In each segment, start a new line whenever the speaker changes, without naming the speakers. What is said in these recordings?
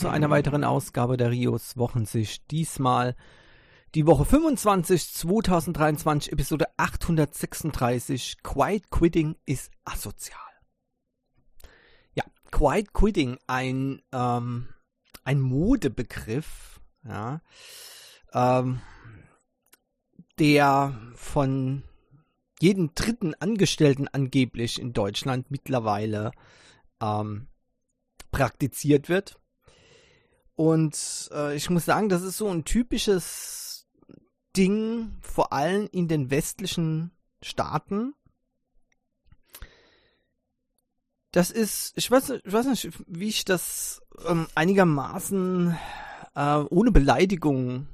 zu einer weiteren Ausgabe der Rios Wochensicht. Diesmal die Woche 25 2023, Episode 836. Quiet Quitting ist asozial. Ja, Quiet Quitting, ein, ähm, ein Modebegriff, ja, ähm, der von jedem dritten Angestellten angeblich in Deutschland mittlerweile ähm, praktiziert wird. Und äh, ich muss sagen, das ist so ein typisches Ding, vor allem in den westlichen Staaten. Das ist, ich weiß, ich weiß nicht, wie ich das ähm, einigermaßen äh, ohne Beleidigung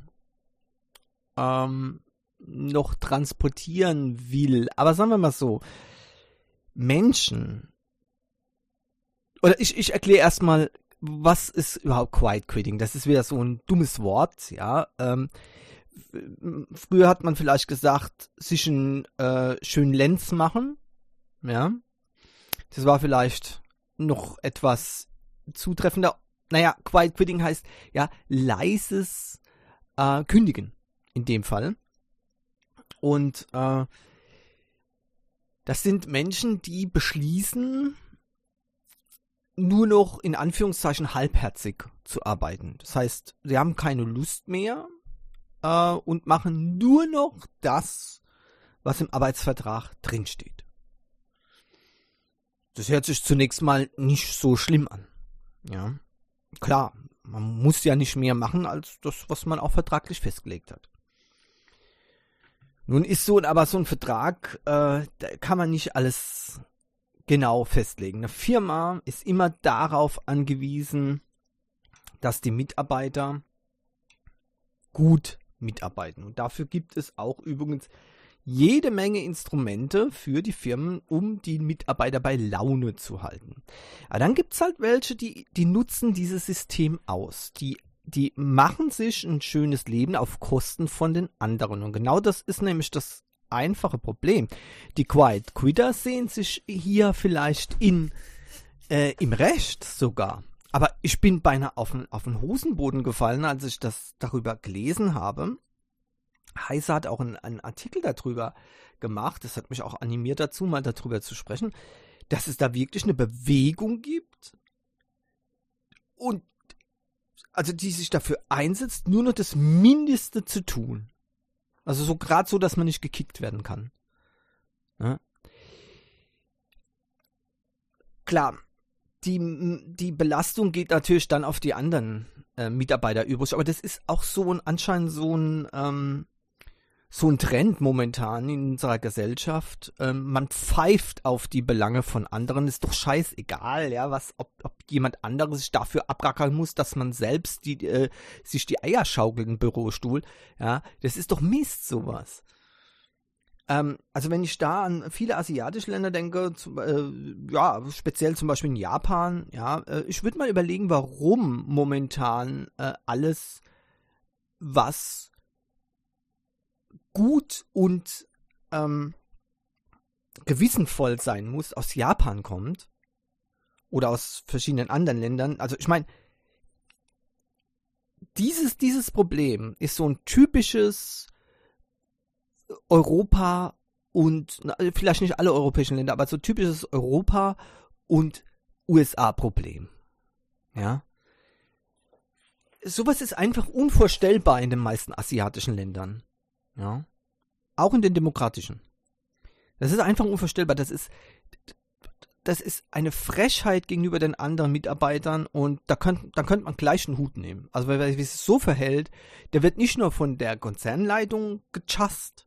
ähm, noch transportieren will. Aber sagen wir mal so, Menschen, oder ich, ich erkläre erstmal, was ist überhaupt Quiet Quitting? Das ist wieder so ein dummes Wort, ja. Ähm, früher hat man vielleicht gesagt, sich einen äh, schönen Lenz machen, ja. Das war vielleicht noch etwas zutreffender. Naja, Quiet Quitting heißt ja leises äh, Kündigen in dem Fall. Und äh, das sind Menschen, die beschließen, nur noch in Anführungszeichen halbherzig zu arbeiten. Das heißt, sie haben keine Lust mehr äh, und machen nur noch das, was im Arbeitsvertrag drinsteht. Das hört sich zunächst mal nicht so schlimm an. Ja, klar, man muss ja nicht mehr machen als das, was man auch vertraglich festgelegt hat. Nun ist so aber so ein Vertrag, äh, da kann man nicht alles genau festlegen. Eine Firma ist immer darauf angewiesen, dass die Mitarbeiter gut mitarbeiten. Und dafür gibt es auch übrigens jede Menge Instrumente für die Firmen, um die Mitarbeiter bei Laune zu halten. Aber dann gibt es halt welche, die, die nutzen dieses System aus. Die, die machen sich ein schönes Leben auf Kosten von den anderen. Und genau das ist nämlich das einfache Problem. Die Quiet Quitter sehen sich hier vielleicht in, äh, im Recht sogar. Aber ich bin beinahe auf den, auf den Hosenboden gefallen, als ich das darüber gelesen habe. Heise hat auch einen, einen Artikel darüber gemacht. Das hat mich auch animiert dazu, mal darüber zu sprechen, dass es da wirklich eine Bewegung gibt und also die sich dafür einsetzt, nur noch das Mindeste zu tun. Also so gerade so, dass man nicht gekickt werden kann. Ja? Klar, die, die Belastung geht natürlich dann auf die anderen äh, Mitarbeiter übrig, aber das ist auch so ein anscheinend so ein ähm, so ein Trend momentan in unserer Gesellschaft. Ähm, man pfeift auf die Belange von anderen, ist doch scheißegal, ja, was, ob, ob jemand anderes sich dafür abrackern muss, dass man selbst die, äh, sich die Eier schaukelt im Bürostuhl, ja, das ist doch Mist, sowas. Ähm, also wenn ich da an viele asiatische Länder denke, zu, äh, ja, speziell zum Beispiel in Japan, ja, äh, ich würde mal überlegen, warum momentan äh, alles, was gut und ähm, gewissenvoll sein muss, aus Japan kommt oder aus verschiedenen anderen Ländern. Also ich meine, dieses, dieses Problem ist so ein typisches Europa und vielleicht nicht alle europäischen Länder, aber so typisches Europa und USA-Problem. Ja. Sowas ist einfach unvorstellbar in den meisten asiatischen Ländern. Ja. Auch in den demokratischen. Das ist einfach unvorstellbar. Das ist, das ist eine Frechheit gegenüber den anderen Mitarbeitern und da könnte, da könnte man gleich einen Hut nehmen. Also, weil es so verhält, der wird nicht nur von der Konzernleitung gechast,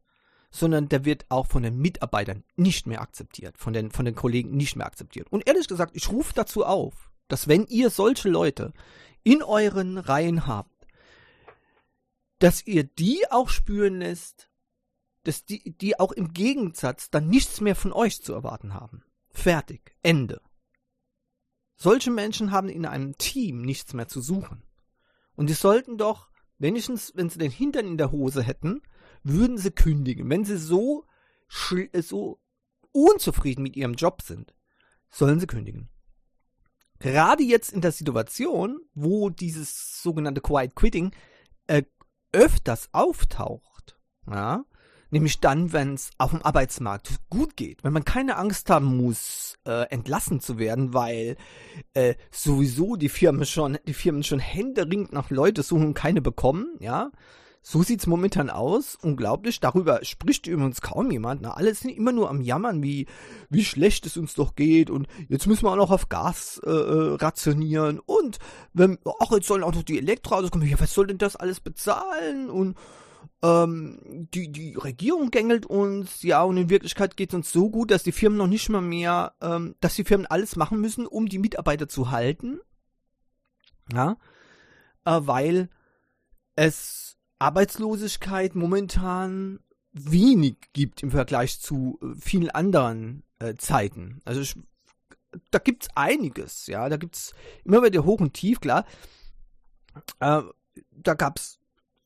sondern der wird auch von den Mitarbeitern nicht mehr akzeptiert, von den, von den Kollegen nicht mehr akzeptiert. Und ehrlich gesagt, ich rufe dazu auf, dass wenn ihr solche Leute in euren Reihen habt, dass ihr die auch spüren lässt, dass die, die auch im Gegensatz dann nichts mehr von euch zu erwarten haben. Fertig. Ende. Solche Menschen haben in einem Team nichts mehr zu suchen. Und die sollten doch, wenigstens, wenn sie den Hintern in der Hose hätten, würden sie kündigen. Wenn sie so, so unzufrieden mit ihrem Job sind, sollen sie kündigen. gerade jetzt in der Situation, wo dieses sogenannte Quiet Quitting äh, öfters auftaucht, ja, nämlich dann, wenn es auf dem Arbeitsmarkt gut geht, wenn man keine Angst haben muss, äh, entlassen zu werden, weil äh, sowieso die Firmen schon, die Firmen schon händeringend nach Leute suchen und keine bekommen, ja, so sieht's momentan aus. Unglaublich. Darüber spricht übrigens kaum jemand. Na, alle sind immer nur am Jammern, wie, wie schlecht es uns doch geht. Und jetzt müssen wir auch noch auf Gas äh, äh rationieren. Und wenn, ach, jetzt sollen auch noch die Elektroautos kommen. Ja, was soll denn das alles bezahlen? Und ähm, die, die Regierung gängelt uns, ja, und in Wirklichkeit geht es uns so gut, dass die Firmen noch nicht mal mehr, ähm, dass die Firmen alles machen müssen, um die Mitarbeiter zu halten. Ja, äh, weil es Arbeitslosigkeit momentan wenig gibt im Vergleich zu äh, vielen anderen äh, Zeiten. Also ich, da gibt's einiges, ja, da gibt's immer wieder hoch und tief, klar. Äh, da gab's,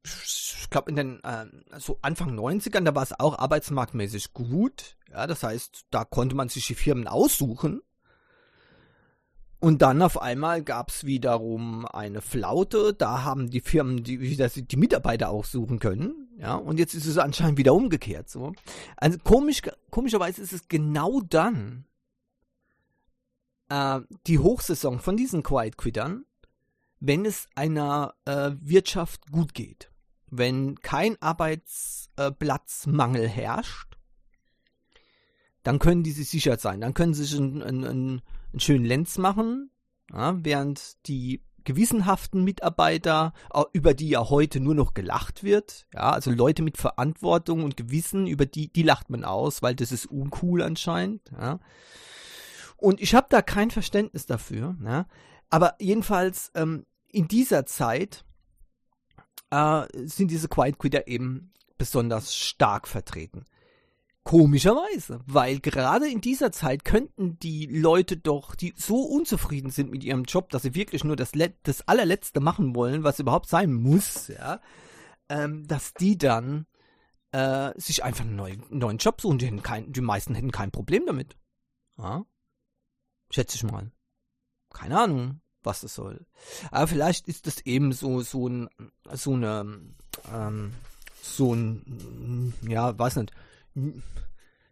ich glaube in den äh, so Anfang 90ern, da war es auch arbeitsmarktmäßig gut, ja, das heißt, da konnte man sich die Firmen aussuchen, und dann auf einmal gab es wiederum eine Flaute. Da haben die Firmen die, wieder die Mitarbeiter auch suchen können. Ja, und jetzt ist es anscheinend wieder umgekehrt. So. Also komisch, komischerweise ist es genau dann äh, die Hochsaison von diesen Quiet Quittern, wenn es einer äh, Wirtschaft gut geht. Wenn kein Arbeitsplatzmangel herrscht, dann können die sich sicher sein. Dann können sie sich einen, einen, einen einen schönen Lenz machen, ja, während die gewissenhaften Mitarbeiter, über die ja heute nur noch gelacht wird, ja, also Leute mit Verantwortung und Gewissen, über die, die lacht man aus, weil das ist uncool anscheinend, ja. Und ich habe da kein Verständnis dafür, ja. Aber jedenfalls ähm, in dieser Zeit äh, sind diese Quiet Quitter eben besonders stark vertreten. Komischerweise, weil gerade in dieser Zeit könnten die Leute doch, die so unzufrieden sind mit ihrem Job, dass sie wirklich nur das, Let das allerletzte machen wollen, was überhaupt sein muss, ja, ähm, dass die dann äh, sich einfach einen neuen, neuen Job suchen. Die, kein, die meisten hätten kein Problem damit. Ja? Schätze ich mal. Keine Ahnung, was das soll. Aber vielleicht ist das eben so, so ein, so eine, ähm, so ein, ja, weiß nicht,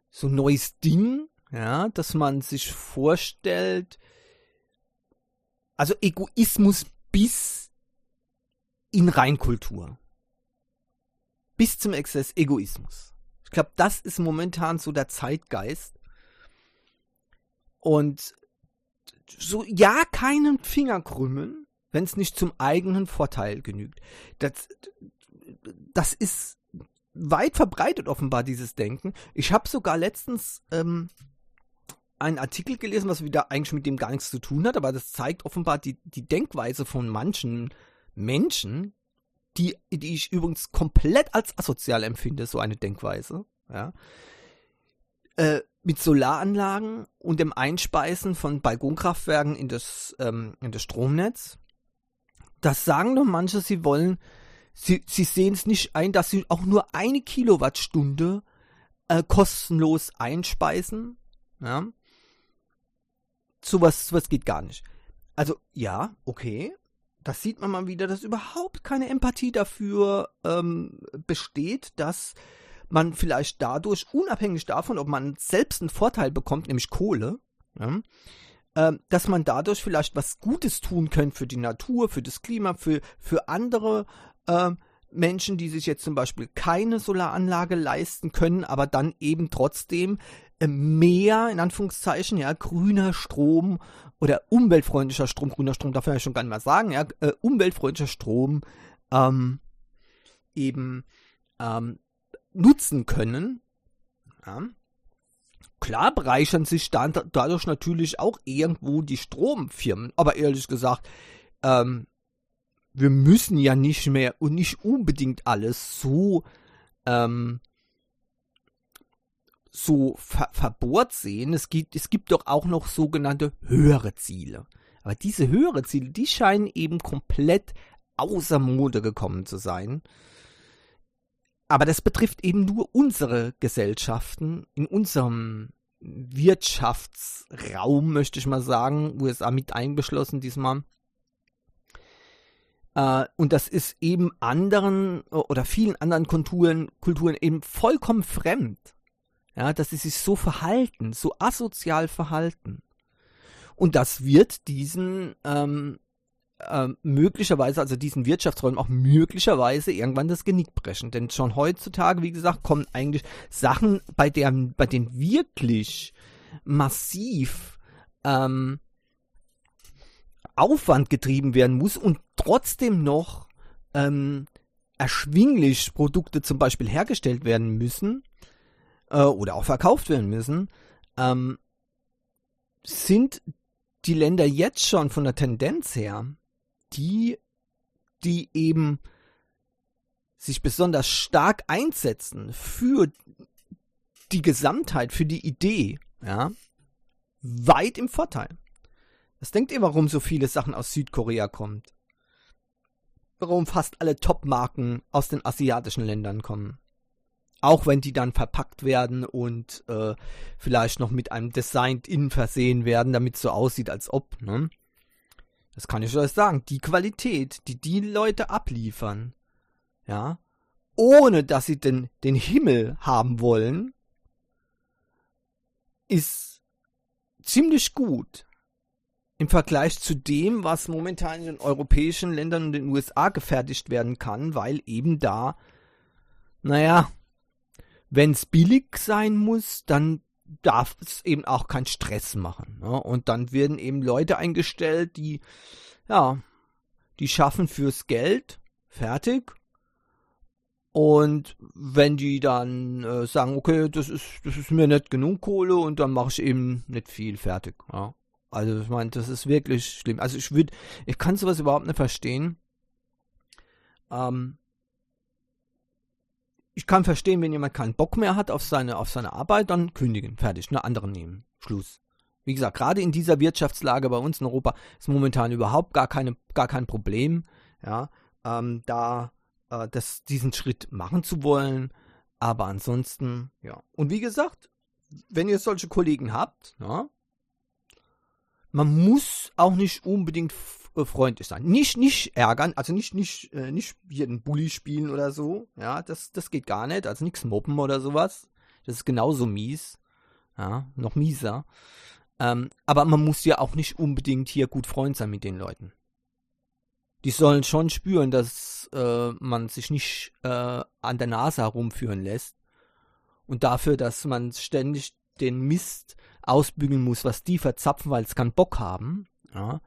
so ein neues Ding, ja, dass man sich vorstellt, also Egoismus bis in Reinkultur. Bis zum Exzess Egoismus. Ich glaube, das ist momentan so der Zeitgeist. Und so, ja, keinen Finger krümmen, wenn es nicht zum eigenen Vorteil genügt. Das, das ist weit verbreitet offenbar dieses Denken. Ich habe sogar letztens ähm, einen Artikel gelesen, was wieder eigentlich mit dem gar nichts zu tun hat, aber das zeigt offenbar die, die Denkweise von manchen Menschen, die, die ich übrigens komplett als asozial empfinde, so eine Denkweise, ja. Äh, mit Solaranlagen und dem Einspeisen von Balkonkraftwerken in das, ähm, in das Stromnetz. Das sagen doch manche, sie wollen sie, sie sehen es nicht ein, dass sie auch nur eine Kilowattstunde äh, kostenlos einspeisen. Ja. Sowas, sowas geht gar nicht. Also, ja, okay. Das sieht man mal wieder, dass überhaupt keine Empathie dafür ähm, besteht, dass man vielleicht dadurch, unabhängig davon, ob man selbst einen Vorteil bekommt, nämlich Kohle, ja, äh, dass man dadurch vielleicht was Gutes tun könnte für die Natur, für das Klima, für, für andere äh, Menschen, die sich jetzt zum Beispiel keine Solaranlage leisten können, aber dann eben trotzdem äh, mehr, in Anführungszeichen, ja, grüner Strom oder umweltfreundlicher Strom, grüner Strom darf man ja schon gar nicht mehr sagen, ja, äh, umweltfreundlicher Strom ähm, eben ähm, nutzen können. Ja. Klar bereichern sich dann dadurch natürlich auch irgendwo die Stromfirmen, aber ehrlich gesagt, ähm, wir müssen ja nicht mehr und nicht unbedingt alles so ähm, so ver verbohrt sehen. Es gibt, es gibt doch auch noch sogenannte höhere Ziele. Aber diese höhere Ziele, die scheinen eben komplett außer Mode gekommen zu sein. Aber das betrifft eben nur unsere Gesellschaften in unserem Wirtschaftsraum, möchte ich mal sagen, USA mit eingeschlossen diesmal. Äh, und das ist eben anderen oder vielen anderen Kulturen, Kulturen eben vollkommen fremd. Ja, dass sie sich so verhalten, so asozial verhalten. Und das wird diesen ähm, äh, möglicherweise, also diesen Wirtschaftsräumen auch möglicherweise irgendwann das Genick brechen. Denn schon heutzutage, wie gesagt, kommen eigentlich Sachen, bei, der, bei denen wirklich massiv ähm, Aufwand getrieben werden muss und trotzdem noch ähm, erschwinglich Produkte zum Beispiel hergestellt werden müssen äh, oder auch verkauft werden müssen, ähm, sind die Länder jetzt schon von der Tendenz her die, die eben sich besonders stark einsetzen für die Gesamtheit, für die Idee, ja, weit im Vorteil. Was denkt ihr, warum so viele Sachen aus Südkorea kommt? Warum fast alle Top-Marken aus den asiatischen Ländern kommen? Auch wenn die dann verpackt werden und äh, vielleicht noch mit einem Designed-In versehen werden, damit es so aussieht, als ob, ne? Das kann ich euch sagen. Die Qualität, die die Leute abliefern, ja, ohne dass sie den, den Himmel haben wollen, ist ziemlich gut im Vergleich zu dem, was momentan in den europäischen Ländern und den USA gefertigt werden kann, weil eben da, naja, wenn es billig sein muss, dann darf es eben auch keinen Stress machen. Ne? Und dann werden eben Leute eingestellt, die, ja, die schaffen fürs Geld, fertig. Und wenn die dann äh, sagen, okay, das ist, das ist mir nicht genug Kohle und dann mache ich eben nicht viel fertig. Ja. Also ich meine, das ist wirklich schlimm. Also ich würde, ich kann sowas überhaupt nicht verstehen. Ähm, ich kann verstehen, wenn jemand keinen Bock mehr hat auf seine, auf seine Arbeit, dann kündigen, fertig, eine andere nehmen, Schluss. Wie gesagt, gerade in dieser Wirtschaftslage bei uns in Europa ist momentan überhaupt gar, keine, gar kein Problem, ja, ähm, da äh, das, diesen Schritt machen zu wollen. Aber ansonsten, ja. Und wie gesagt, wenn ihr solche Kollegen habt, ja, man muss auch nicht unbedingt äh, freundlich sein. Nicht, nicht ärgern, also nicht, nicht, äh, nicht hier einen Bully spielen oder so. Ja, das, das geht gar nicht. Also nichts mobben oder sowas. Das ist genauso mies. Ja, noch mieser. Ähm, aber man muss ja auch nicht unbedingt hier gut Freund sein mit den Leuten. Die sollen schon spüren, dass äh, man sich nicht äh, an der Nase herumführen lässt. Und dafür, dass man ständig den Mist ausbügeln muss, was die verzapfen, weil sie keinen Bock haben. Ja,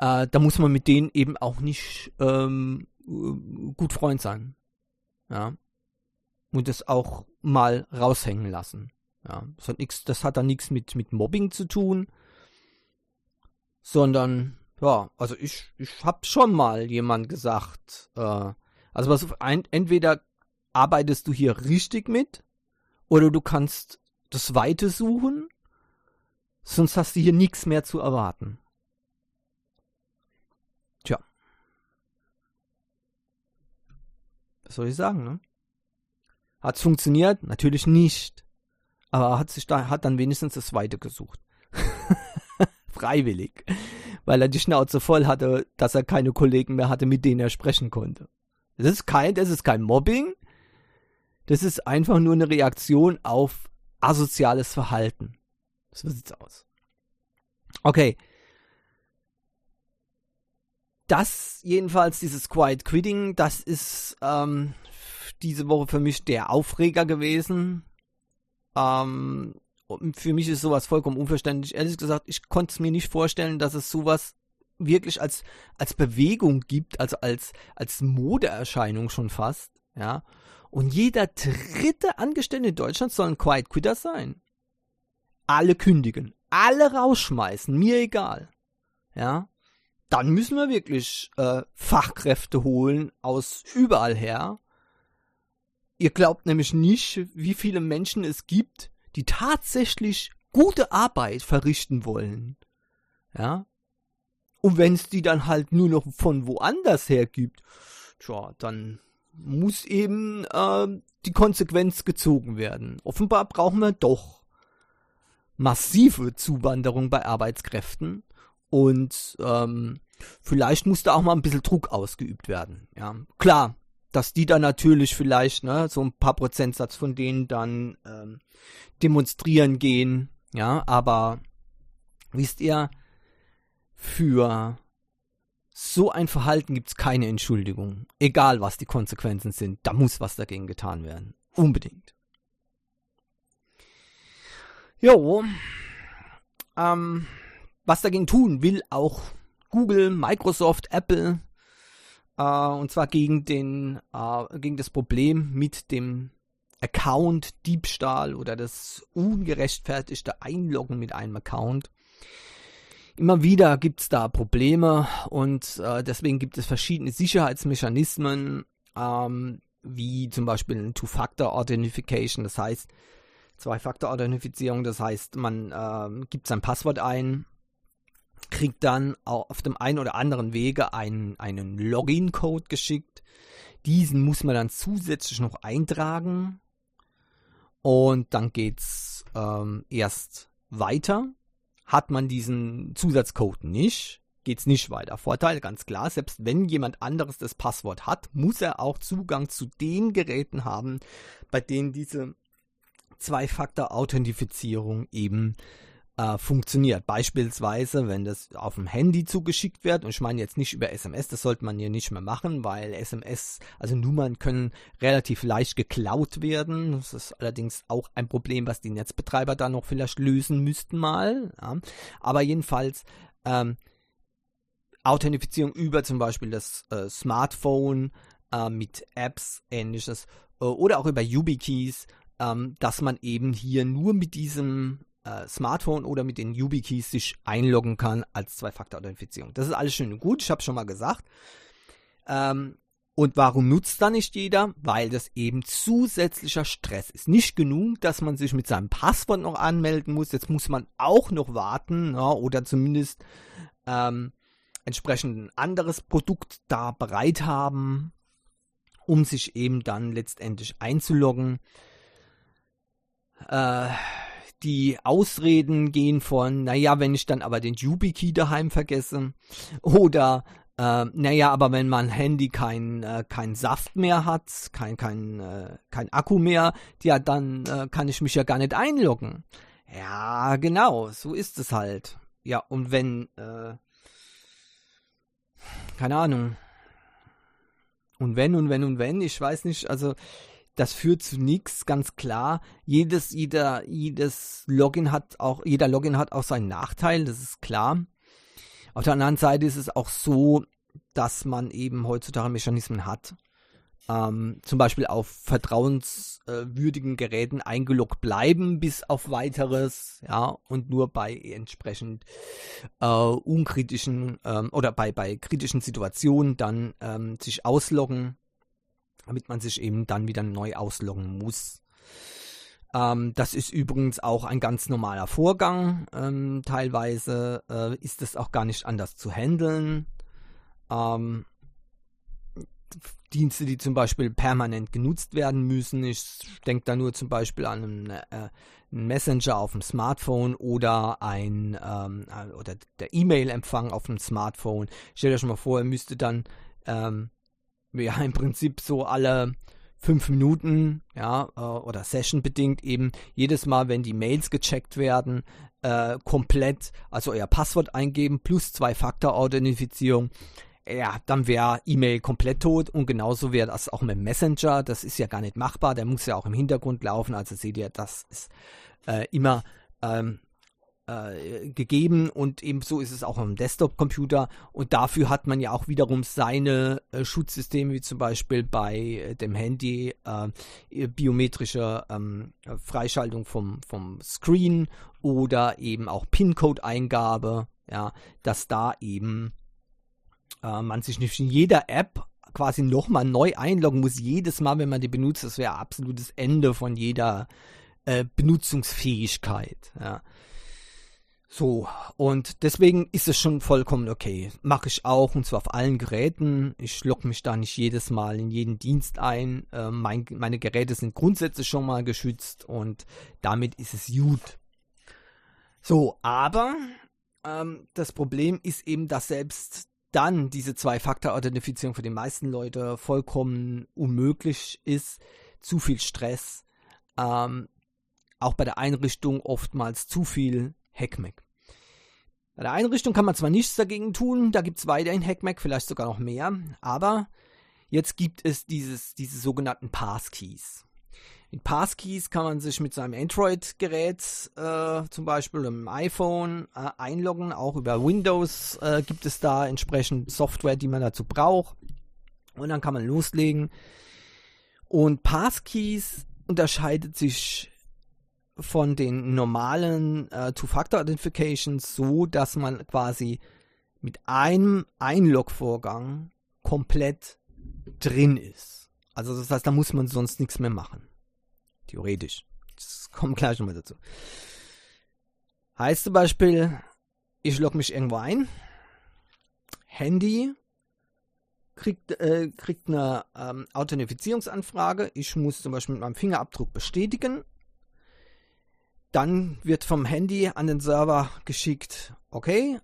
äh, da muss man mit denen eben auch nicht ähm, gut Freund sein. Ja. Und das auch mal raushängen lassen. Ja. Das hat nichts, das hat dann nichts mit, mit Mobbing zu tun. Sondern, ja, also ich, ich hab schon mal jemand gesagt, äh, also was entweder arbeitest du hier richtig mit, oder du kannst das Weite suchen, sonst hast du hier nichts mehr zu erwarten. Was soll ich sagen, ne? Hat's funktioniert? Natürlich nicht. Aber hat sich da, hat dann wenigstens das Zweite gesucht. Freiwillig. Weil er die Schnauze voll hatte, dass er keine Kollegen mehr hatte, mit denen er sprechen konnte. Das ist kein, das ist kein Mobbing. Das ist einfach nur eine Reaktion auf asoziales Verhalten. So sieht's aus. Okay das jedenfalls, dieses Quiet Quitting, das ist ähm, diese Woche für mich der Aufreger gewesen. Ähm, für mich ist sowas vollkommen unverständlich. Ehrlich gesagt, ich konnte es mir nicht vorstellen, dass es sowas wirklich als, als Bewegung gibt, also als, als Modeerscheinung schon fast, ja. Und jeder dritte Angestellte in Deutschland soll ein Quiet Quitter sein. Alle kündigen, alle rausschmeißen, mir egal. Ja dann müssen wir wirklich äh, Fachkräfte holen aus überall her. Ihr glaubt nämlich nicht, wie viele Menschen es gibt, die tatsächlich gute Arbeit verrichten wollen. Ja? Und wenn es die dann halt nur noch von woanders her gibt, tja, dann muss eben äh, die Konsequenz gezogen werden. Offenbar brauchen wir doch massive Zuwanderung bei Arbeitskräften und ähm, vielleicht muss da auch mal ein bisschen Druck ausgeübt werden. Ja, klar, dass die dann natürlich vielleicht, ne, so ein paar Prozentsatz von denen dann ähm, demonstrieren gehen, ja, aber wisst ihr, für so ein Verhalten gibt es keine Entschuldigung. Egal was die Konsequenzen sind, da muss was dagegen getan werden. Unbedingt. Jo, ähm, was dagegen tun will auch Google, Microsoft, Apple, äh, und zwar gegen den, äh, gegen das Problem mit dem Account-Diebstahl oder das ungerechtfertigte Einloggen mit einem Account. Immer wieder gibt es da Probleme und äh, deswegen gibt es verschiedene Sicherheitsmechanismen, ähm, wie zum Beispiel ein Two-Factor-Authentification, das heißt Zwei-Faktor-Authentifizierung, das heißt, man äh, gibt sein Passwort ein kriegt dann auf dem einen oder anderen Wege einen, einen Login-Code geschickt. Diesen muss man dann zusätzlich noch eintragen. Und dann geht's ähm, erst weiter. Hat man diesen Zusatzcode nicht, geht's nicht weiter. Vorteil ganz klar, selbst wenn jemand anderes das Passwort hat, muss er auch Zugang zu den Geräten haben, bei denen diese Zwei-Faktor-Authentifizierung eben äh, funktioniert. Beispielsweise, wenn das auf dem Handy zugeschickt wird, und ich meine jetzt nicht über SMS, das sollte man hier nicht mehr machen, weil SMS, also Nummern können relativ leicht geklaut werden. Das ist allerdings auch ein Problem, was die Netzbetreiber da noch vielleicht lösen müssten mal. Ja. Aber jedenfalls, ähm, Authentifizierung über zum Beispiel das äh, Smartphone äh, mit Apps, ähnliches, äh, oder auch über YubiKeys, ähm, dass man eben hier nur mit diesem äh, Smartphone oder mit den YubiKeys sich einloggen kann als Zwei-Faktor-Authentifizierung. Das ist alles schön und gut, ich habe schon mal gesagt. Ähm, und warum nutzt da nicht jeder? Weil das eben zusätzlicher Stress ist. Nicht genug, dass man sich mit seinem Passwort noch anmelden muss. Jetzt muss man auch noch warten ja, oder zumindest ähm, entsprechend ein anderes Produkt da bereit haben, um sich eben dann letztendlich einzuloggen. Äh, die Ausreden gehen von, naja, wenn ich dann aber den YubiKey daheim vergesse oder äh, naja, aber wenn mein Handy kein, äh, kein Saft mehr hat, kein, kein, äh, kein Akku mehr, ja, dann äh, kann ich mich ja gar nicht einloggen. Ja, genau, so ist es halt. Ja, und wenn, äh, keine Ahnung. Und wenn und wenn und wenn, ich weiß nicht, also das führt zu nichts, ganz klar. Jedes, jeder, jedes Login hat auch, jeder Login hat auch seinen Nachteil, das ist klar. Auf der anderen Seite ist es auch so, dass man eben heutzutage Mechanismen hat, ähm, zum Beispiel auf vertrauenswürdigen Geräten eingeloggt bleiben bis auf weiteres, ja, und nur bei entsprechend äh, unkritischen ähm, oder bei, bei kritischen Situationen dann ähm, sich ausloggen damit man sich eben dann wieder neu ausloggen muss. Ähm, das ist übrigens auch ein ganz normaler Vorgang. Ähm, teilweise äh, ist es auch gar nicht anders zu handeln. Ähm, Dienste, die zum Beispiel permanent genutzt werden müssen. Ich denke da nur zum Beispiel an einen, äh, einen Messenger auf dem Smartphone oder ein ähm, äh, oder der E-Mail-Empfang auf dem Smartphone. Stellt euch mal vor, ihr müsstet dann ähm, ja im Prinzip so alle fünf Minuten, ja, äh, oder Session-bedingt eben jedes Mal, wenn die Mails gecheckt werden, äh, komplett, also euer Passwort eingeben plus Zwei-Faktor-Authentifizierung. Ja, dann wäre E-Mail komplett tot und genauso wäre das auch mit Messenger. Das ist ja gar nicht machbar. Der muss ja auch im Hintergrund laufen. Also seht ihr, das ist äh, immer ähm, äh, gegeben und ebenso ist es auch am Desktop-Computer und dafür hat man ja auch wiederum seine äh, Schutzsysteme, wie zum Beispiel bei äh, dem Handy äh, biometrische ähm, Freischaltung vom, vom Screen oder eben auch PIN-Code-Eingabe, ja, dass da eben äh, man sich nicht in jeder App quasi nochmal neu einloggen muss, jedes Mal, wenn man die benutzt, das wäre absolutes Ende von jeder äh, Benutzungsfähigkeit, ja. So, und deswegen ist es schon vollkommen okay. Mache ich auch, und zwar auf allen Geräten. Ich logge mich da nicht jedes Mal in jeden Dienst ein. Äh, mein, meine Geräte sind grundsätzlich schon mal geschützt und damit ist es gut. So, aber ähm, das Problem ist eben, dass selbst dann diese Zwei-Faktor-Authentifizierung für die meisten Leute vollkommen unmöglich ist. Zu viel Stress. Ähm, auch bei der Einrichtung oftmals zu viel Hackmack. Bei der Einrichtung kann man zwar nichts dagegen tun, da gibt es weiterhin Hackmack, vielleicht sogar noch mehr, aber jetzt gibt es dieses, diese sogenannten Passkeys. Mit Passkeys kann man sich mit seinem Android-Gerät äh, zum Beispiel oder iPhone äh, einloggen. Auch über Windows äh, gibt es da entsprechend Software, die man dazu braucht. Und dann kann man loslegen. Und Passkeys unterscheidet sich von den normalen äh, Two-Factor-Authentifications so, dass man quasi mit einem Einlog-Vorgang komplett drin ist. Also das heißt, da muss man sonst nichts mehr machen. Theoretisch. Das kommt gleich nochmal dazu. Heißt zum Beispiel, ich logge mich irgendwo ein, Handy kriegt, äh, kriegt eine ähm, Authentifizierungsanfrage, ich muss zum Beispiel mit meinem Fingerabdruck bestätigen, dann wird vom Handy an den Server geschickt, okay,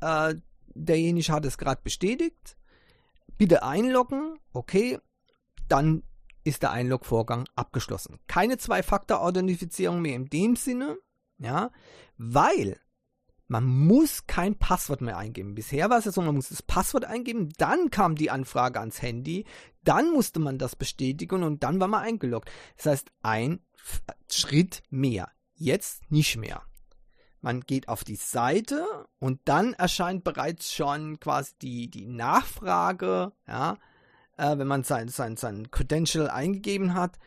äh, derjenige hat es gerade bestätigt, bitte einloggen, okay, dann ist der Einlog-Vorgang abgeschlossen. Keine Zwei-Faktor-Authentifizierung mehr in dem Sinne, ja, weil man muss kein Passwort mehr eingeben. Bisher war es ja so, man muss das Passwort eingeben, dann kam die Anfrage ans Handy, dann musste man das bestätigen und dann war man eingeloggt. Das heißt, ein Schritt mehr. Jetzt nicht mehr. Man geht auf die Seite und dann erscheint bereits schon quasi die, die Nachfrage, ja, äh, wenn man sein, sein, sein Credential eingegeben hat,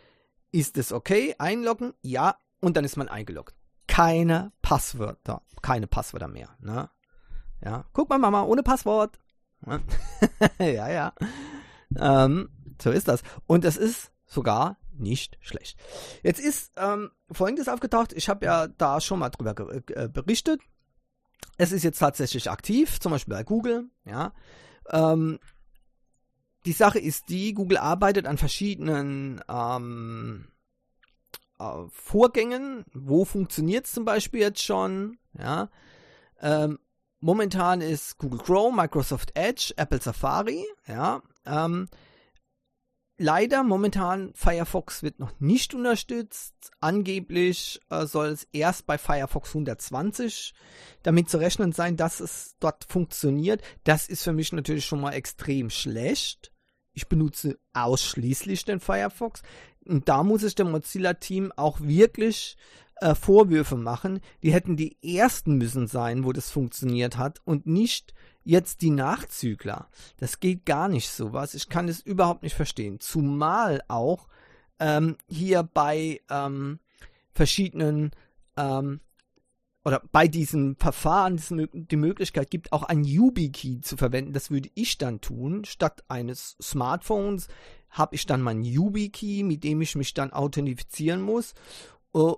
ist es okay, einloggen, ja, und dann ist man eingeloggt. Keine Passwörter, keine Passwörter mehr, ne? Ja, guck mal, Mama, ohne Passwort. ja, ja. Ähm, so ist das. Und es ist sogar nicht schlecht. Jetzt ist ähm, Folgendes aufgetaucht. Ich habe ja da schon mal drüber äh, berichtet. Es ist jetzt tatsächlich aktiv, zum Beispiel bei Google. Ja. Ähm, die Sache ist die, Google arbeitet an verschiedenen ähm, äh, Vorgängen. Wo funktioniert es zum Beispiel jetzt schon? Ja. Ähm, momentan ist Google Chrome, Microsoft Edge, Apple Safari. Ja. Ähm, leider momentan Firefox wird noch nicht unterstützt. Angeblich äh, soll es erst bei Firefox 120 damit zu rechnen sein, dass es dort funktioniert. Das ist für mich natürlich schon mal extrem schlecht. Ich benutze ausschließlich den Firefox. Und da muss ich dem Mozilla-Team auch wirklich äh, Vorwürfe machen. Die hätten die ersten müssen sein, wo das funktioniert hat und nicht jetzt die Nachzügler. Das geht gar nicht sowas. Ich kann es überhaupt nicht verstehen. Zumal auch ähm, hier bei ähm, verschiedenen ähm, oder bei diesem Verfahren die Möglichkeit gibt, auch ein YubiKey zu verwenden. Das würde ich dann tun. Statt eines Smartphones habe ich dann mein YubiKey, mit dem ich mich dann authentifizieren muss, äh,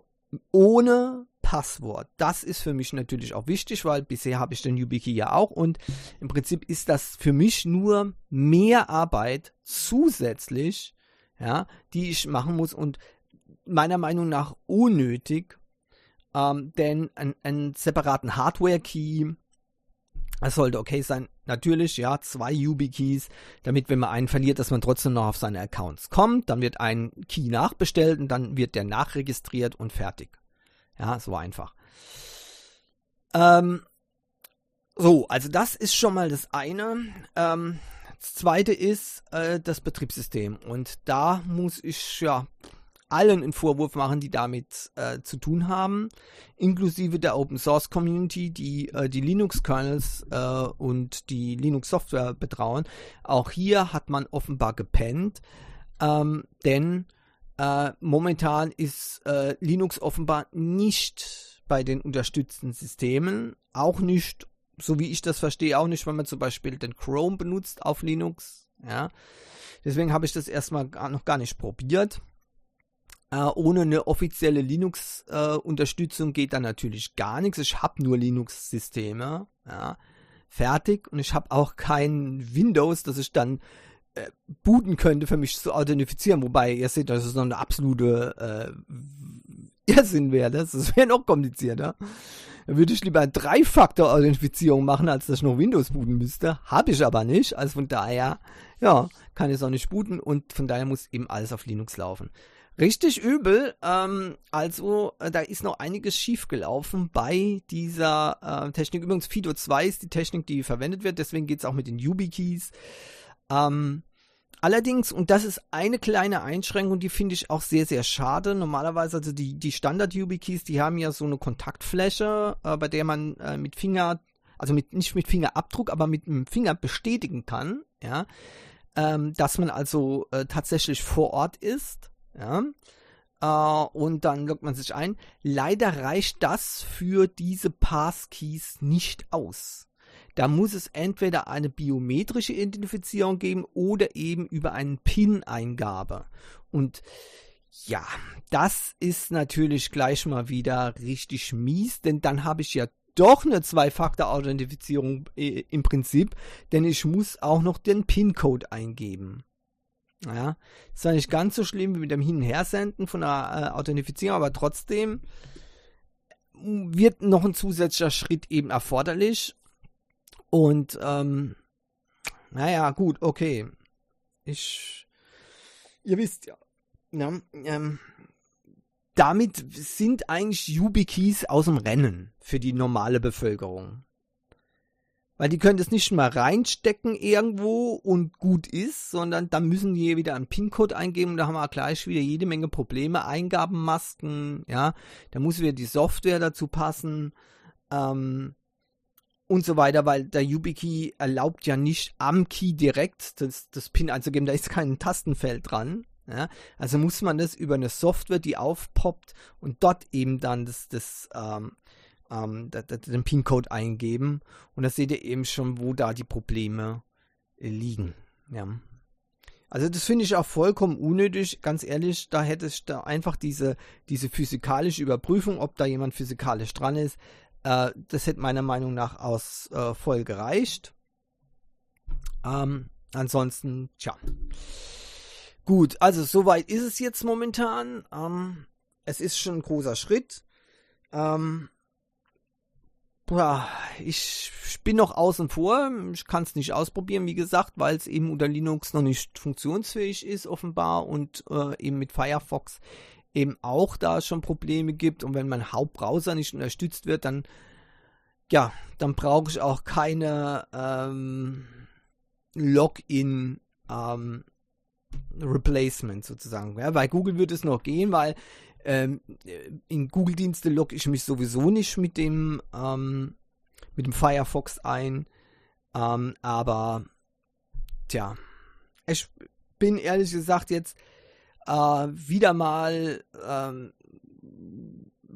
ohne Passwort. Das ist für mich natürlich auch wichtig, weil bisher habe ich den YubiKey ja auch und im Prinzip ist das für mich nur mehr Arbeit zusätzlich, ja, die ich machen muss und meiner Meinung nach unnötig ähm, denn einen separaten Hardware-Key, das sollte okay sein. Natürlich, ja, zwei YubiKeys, damit, wenn man einen verliert, dass man trotzdem noch auf seine Accounts kommt. Dann wird ein Key nachbestellt und dann wird der nachregistriert und fertig. Ja, so einfach. Ähm, so, also das ist schon mal das eine. Ähm, das zweite ist äh, das Betriebssystem. Und da muss ich ja allen einen Vorwurf machen, die damit äh, zu tun haben, inklusive der Open Source Community, die äh, die Linux Kernels äh, und die Linux Software betrauen. Auch hier hat man offenbar gepennt, ähm, denn äh, momentan ist äh, Linux offenbar nicht bei den unterstützten Systemen, auch nicht, so wie ich das verstehe, auch nicht, wenn man zum Beispiel den Chrome benutzt auf Linux. Ja, deswegen habe ich das erstmal noch gar nicht probiert. Äh, ohne eine offizielle Linux-Unterstützung äh, geht da natürlich gar nichts. Ich habe nur Linux-Systeme, ja, fertig. Und ich habe auch kein Windows, das ich dann booten könnte, für mich zu authentifizieren. Wobei, ihr seht, das ist noch eine absolute äh, Irrsinn wäre. Das, das wäre noch komplizierter. Dann würde ich lieber Drei-Faktor-Authentifizierung machen, als dass ich noch Windows booten müsste. Habe ich aber nicht. Also von daher, ja, kann ich es auch nicht booten und von daher muss eben alles auf Linux laufen. Richtig übel. Ähm, also, äh, da ist noch einiges schiefgelaufen bei dieser äh, Technik. Übrigens, Fido 2 ist die Technik, die verwendet wird. Deswegen geht es auch mit den YubiKeys. Ähm, allerdings, und das ist eine kleine Einschränkung, die finde ich auch sehr, sehr schade. Normalerweise, also die, die Standard-YubiKeys, die haben ja so eine Kontaktfläche, äh, bei der man äh, mit Finger, also mit, nicht mit Fingerabdruck, aber mit dem Finger bestätigen kann, ja, ähm, dass man also äh, tatsächlich vor Ort ist. Ja. Uh, und dann loggt man sich ein. Leider reicht das für diese Passkeys nicht aus. Da muss es entweder eine biometrische Identifizierung geben oder eben über einen PIN-Eingabe. Und ja, das ist natürlich gleich mal wieder richtig mies, denn dann habe ich ja doch eine Zwei-Faktor-Authentifizierung äh, im Prinzip, denn ich muss auch noch den PIN-Code eingeben. Ja, ist zwar nicht ganz so schlimm wie mit dem Hin- und Hersenden von der äh, Authentifizierung, aber trotzdem wird noch ein zusätzlicher Schritt eben erforderlich. Und, ähm, naja, gut, okay. Ich, ihr wisst ja, ja ähm, damit sind eigentlich YubiKeys aus dem Rennen für die normale Bevölkerung. Weil die können das nicht mal reinstecken irgendwo und gut ist, sondern da müssen die wieder einen PIN-Code eingeben und da haben wir gleich wieder jede Menge Probleme. Eingabenmasken, ja, da muss wieder die Software dazu passen ähm, und so weiter, weil der YubiKey erlaubt ja nicht am Key direkt das, das PIN einzugeben, da ist kein Tastenfeld dran. Ja? Also muss man das über eine Software, die aufpoppt und dort eben dann das, das ähm, ähm, den PIN-Code eingeben und da seht ihr eben schon, wo da die Probleme äh, liegen. Ja. Also das finde ich auch vollkommen unnötig, ganz ehrlich, da hätte ich da einfach diese, diese physikalische Überprüfung, ob da jemand physikalisch dran ist, äh, das hätte meiner Meinung nach aus äh, voll gereicht. Ähm, ansonsten, tja. Gut, also soweit ist es jetzt momentan. Ähm, es ist schon ein großer Schritt. Ähm, ich bin noch außen vor. Ich kann es nicht ausprobieren, wie gesagt, weil es eben unter Linux noch nicht funktionsfähig ist, offenbar, und äh, eben mit Firefox eben auch da schon Probleme gibt. Und wenn mein Hauptbrowser nicht unterstützt wird, dann ja, dann brauche ich auch keine ähm, Login ähm, Replacement sozusagen. Ja, bei Google wird es noch gehen, weil ähm, in Google-Dienste logge ich mich sowieso nicht mit dem, ähm, mit dem Firefox ein. Ähm, aber, tja, ich bin ehrlich gesagt jetzt äh, wieder mal ähm,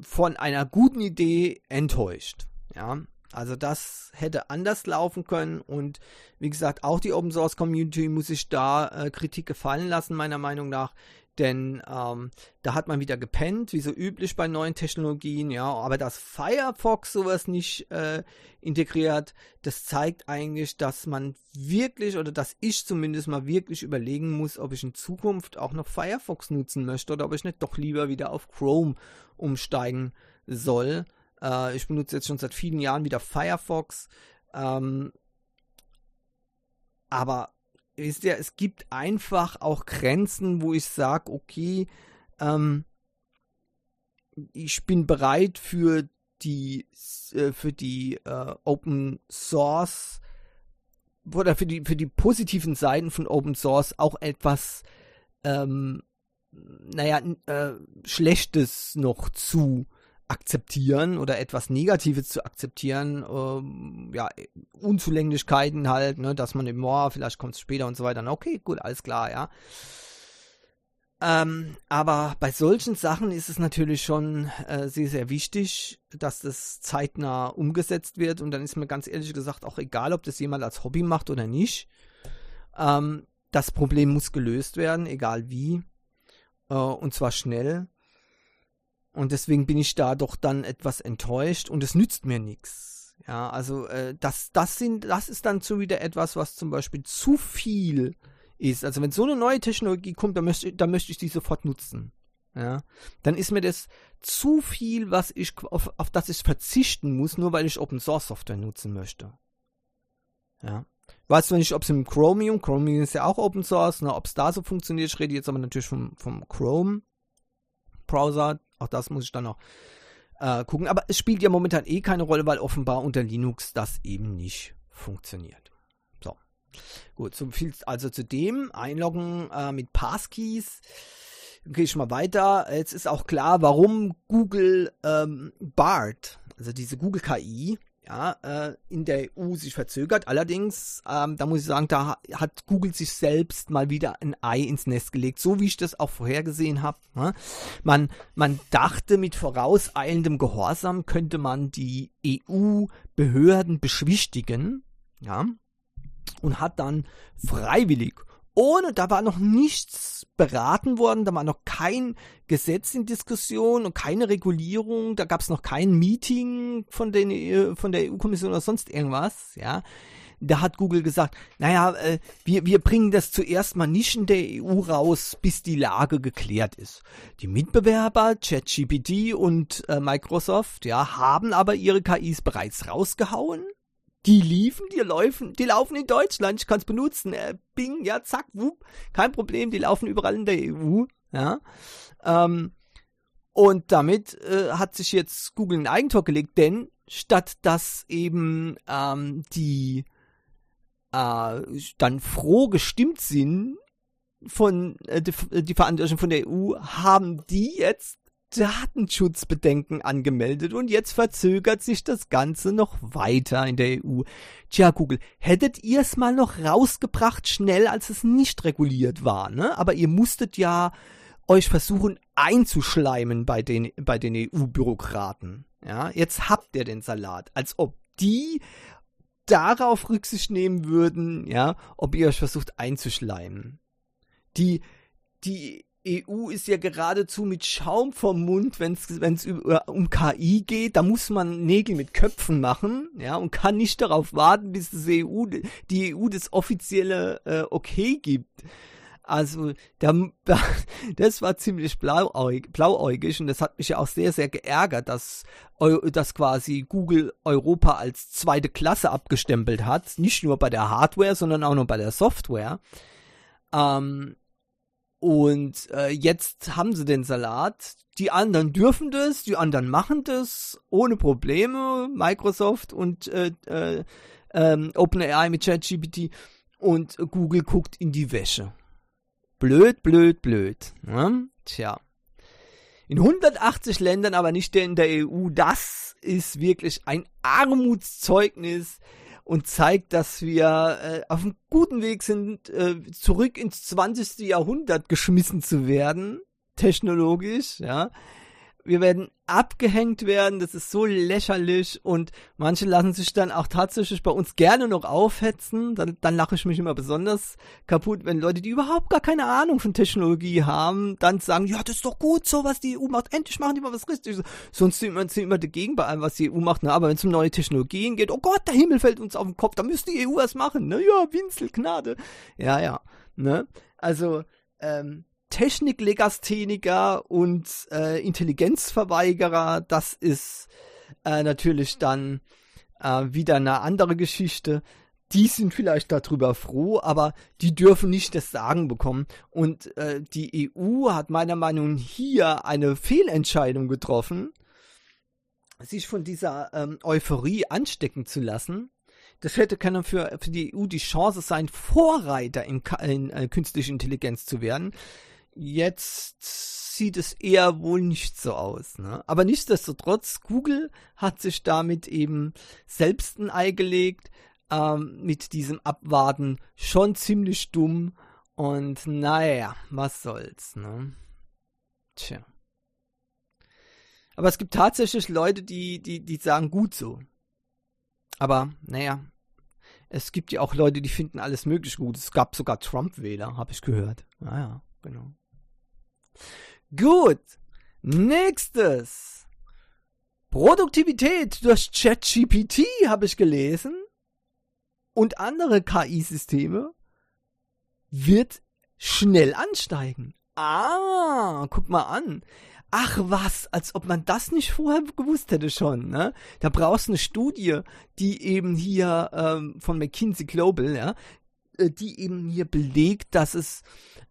von einer guten Idee enttäuscht. Ja, also das hätte anders laufen können und wie gesagt, auch die Open Source Community muss sich da äh, Kritik gefallen lassen, meiner Meinung nach. Denn ähm, da hat man wieder gepennt, wie so üblich bei neuen Technologien, ja. Aber dass Firefox sowas nicht äh, integriert, das zeigt eigentlich, dass man wirklich oder dass ich zumindest mal wirklich überlegen muss, ob ich in Zukunft auch noch Firefox nutzen möchte oder ob ich nicht doch lieber wieder auf Chrome umsteigen soll. Äh, ich benutze jetzt schon seit vielen Jahren wieder Firefox. Ähm, aber wisst ihr, es gibt einfach auch Grenzen, wo ich sage, okay, ähm, ich bin bereit für die äh, für die äh, Open Source oder für die für die positiven Seiten von Open Source auch etwas ähm, naja äh, Schlechtes noch zu akzeptieren oder etwas Negatives zu akzeptieren, ähm, ja, Unzulänglichkeiten halt, ne, dass man eben, oh, vielleicht kommt es später und so weiter. Okay, gut, alles klar, ja. Ähm, aber bei solchen Sachen ist es natürlich schon äh, sehr, sehr wichtig, dass das zeitnah umgesetzt wird. Und dann ist mir ganz ehrlich gesagt auch egal, ob das jemand als Hobby macht oder nicht. Ähm, das Problem muss gelöst werden, egal wie. Äh, und zwar schnell. Und deswegen bin ich da doch dann etwas enttäuscht und es nützt mir nichts. Ja, also äh, das, das sind, das ist dann so wieder etwas, was zum Beispiel zu viel ist. Also wenn so eine neue Technologie kommt, dann möchte, dann möchte ich die sofort nutzen. ja, dann ist mir das zu viel, was ich auf, auf das ich verzichten muss, nur weil ich Open Source Software nutzen möchte. Ja. Weiß zwar nicht, ob es im Chromium, Chromium ist ja auch Open Source, ne, ob es da so funktioniert. Ich rede jetzt aber natürlich vom, vom Chrome Browser. Auch das muss ich dann noch äh, gucken. Aber es spielt ja momentan eh keine Rolle, weil offenbar unter Linux das eben nicht funktioniert. So. Gut, so viel also zu dem. Einloggen äh, mit Passkeys. Gehe ich mal weiter. Jetzt ist auch klar, warum Google ähm, BART, also diese Google KI, ja, äh, in der EU sich verzögert. Allerdings, ähm, da muss ich sagen, da hat Google sich selbst mal wieder ein Ei ins Nest gelegt, so wie ich das auch vorhergesehen habe. Ne? Man, man dachte, mit vorauseilendem Gehorsam könnte man die EU-Behörden beschwichtigen, ja, und hat dann freiwillig ohne, da war noch nichts beraten worden, da war noch kein Gesetz in Diskussion und keine Regulierung, da gab es noch kein Meeting von, den, äh, von der EU-Kommission oder sonst irgendwas, ja. Da hat Google gesagt, naja, äh, wir, wir bringen das zuerst mal nicht in der EU raus, bis die Lage geklärt ist. Die Mitbewerber, ChatGPT und äh, Microsoft, ja, haben aber ihre KIs bereits rausgehauen die liefen, die laufen, die laufen in Deutschland, ich kann es benutzen. Äh, Bing, ja, zack, wupp, kein Problem, die laufen überall in der EU, ja. Ähm, und damit äh, hat sich jetzt Google ein Eigentor gelegt, denn statt dass eben ähm, die äh, dann froh gestimmt sind von äh, die, die Verantwortlichen von der EU, haben die jetzt Datenschutzbedenken angemeldet und jetzt verzögert sich das Ganze noch weiter in der EU. Tja, Google, hättet ihr es mal noch rausgebracht, schnell, als es nicht reguliert war, ne? Aber ihr musstet ja euch versuchen einzuschleimen bei den, bei den EU-Bürokraten. Ja, jetzt habt ihr den Salat, als ob die darauf Rücksicht nehmen würden, ja, ob ihr euch versucht einzuschleimen. Die, die EU ist ja geradezu mit Schaum vom Mund, wenn es um KI geht. Da muss man Nägel mit Köpfen machen, ja, und kann nicht darauf warten, bis das EU, die EU das offizielle äh, Okay gibt. Also, der, das war ziemlich blauäugig, blauäugig und das hat mich ja auch sehr, sehr geärgert, dass, dass quasi Google Europa als zweite Klasse abgestempelt hat. Nicht nur bei der Hardware, sondern auch noch bei der Software. Ähm, und äh, jetzt haben sie den Salat. Die anderen dürfen das, die anderen machen das ohne Probleme. Microsoft und äh, äh, ähm, OpenAI mit ChatGPT und Google guckt in die Wäsche. Blöd, blöd, blöd. Ne? Tja. In 180 Ländern, aber nicht in der EU. Das ist wirklich ein Armutszeugnis und zeigt, dass wir äh, auf einem guten Weg sind, äh, zurück ins 20. Jahrhundert geschmissen zu werden, technologisch, ja wir werden abgehängt werden, das ist so lächerlich und manche lassen sich dann auch tatsächlich bei uns gerne noch aufhetzen, dann, dann lache ich mich immer besonders kaputt, wenn Leute, die überhaupt gar keine Ahnung von Technologie haben, dann sagen, ja, das ist doch gut so, was die EU macht, endlich machen die mal was Richtiges. Sonst sind wir, immer dagegen bei allem, was die EU macht, ne? aber wenn es um neue Technologien geht, oh Gott, der Himmel fällt uns auf den Kopf, da müsste die EU was machen, ne, ja, Winzel, Gnade. Ja, ja, ne, also, ähm, Techniklegastheniker und äh, Intelligenzverweigerer, das ist äh, natürlich dann äh, wieder eine andere Geschichte. Die sind vielleicht darüber froh, aber die dürfen nicht das Sagen bekommen. Und äh, die EU hat meiner Meinung nach hier eine Fehlentscheidung getroffen, sich von dieser ähm, Euphorie anstecken zu lassen. Das hätte können für, für die EU die Chance sein, Vorreiter in, in äh, künstliche Intelligenz zu werden. Jetzt sieht es eher wohl nicht so aus. Ne? Aber nichtsdestotrotz, Google hat sich damit eben selbst ein Ei gelegt, ähm, mit diesem Abwarten schon ziemlich dumm. Und naja, was soll's, ne? Tja. Aber es gibt tatsächlich Leute, die, die, die sagen gut so. Aber, naja, es gibt ja auch Leute, die finden alles möglich gut. Es gab sogar Trump-Wähler, habe ich gehört. Naja, genau. Gut. Nächstes. Produktivität durch ChatGPT habe ich gelesen und andere KI-Systeme wird schnell ansteigen. ah, guck mal an. Ach was, als ob man das nicht vorher gewusst hätte schon, ne? Da brauchst du eine Studie, die eben hier ähm, von McKinsey Global, ja, äh, die eben hier belegt, dass es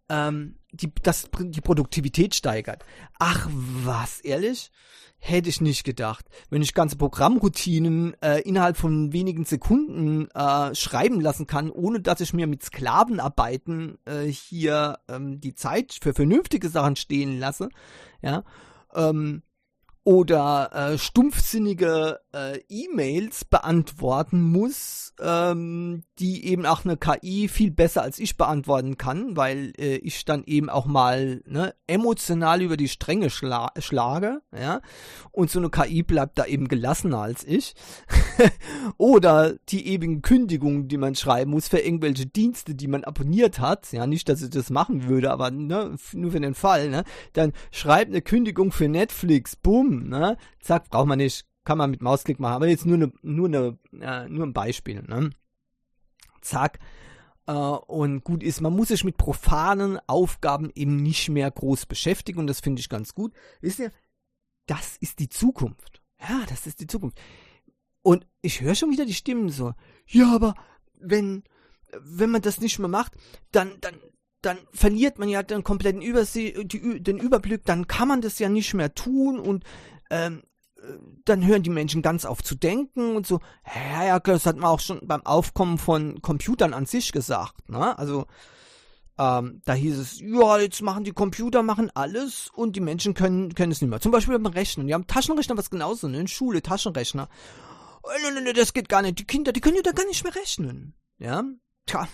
ähm, die, dass die Produktivität steigert. Ach was, ehrlich? Hätte ich nicht gedacht. Wenn ich ganze Programmroutinen äh, innerhalb von wenigen Sekunden äh, schreiben lassen kann, ohne dass ich mir mit Sklavenarbeiten äh, hier ähm, die Zeit für vernünftige Sachen stehen lasse, ja, ähm, oder äh, stumpfsinnige äh, E-Mails beantworten muss, ähm, die eben auch eine KI viel besser als ich beantworten kann, weil äh, ich dann eben auch mal ne, emotional über die Stränge schla schlage, ja, und so eine KI bleibt da eben gelassener als ich. oder die ewigen Kündigungen, die man schreiben muss für irgendwelche Dienste, die man abonniert hat, ja, nicht, dass ich das machen würde, aber ne, nur für den Fall, ne, dann schreibt eine Kündigung für Netflix, ne? Zack, braucht man nicht, kann man mit Mausklick machen, aber jetzt nur eine, nur eine, äh, nur ein Beispiel, ne? Zack. Äh, und gut ist, man muss sich mit profanen Aufgaben eben nicht mehr groß beschäftigen und das finde ich ganz gut. Wisst ihr, das ist die Zukunft. Ja, das ist die Zukunft. Und ich höre schon wieder die Stimmen so, ja, aber wenn, wenn man das nicht mehr macht, dann, dann, dann verliert man ja den kompletten Übersee, die, den Überblick, dann kann man das ja nicht mehr tun und ähm, dann hören die Menschen ganz auf zu denken und so. Ja, ja, das hat man auch schon beim Aufkommen von Computern an sich gesagt, ne? Also, ähm, da hieß es, ja, jetzt machen die Computer machen alles und die Menschen können, können es nicht mehr. Zum Beispiel beim Rechnen. Die haben Taschenrechner, was genauso, ne? In Schule, Taschenrechner. Oh, ne, ne, ne, das geht gar nicht. Die Kinder, die können ja da gar nicht mehr rechnen. Ja? Tja,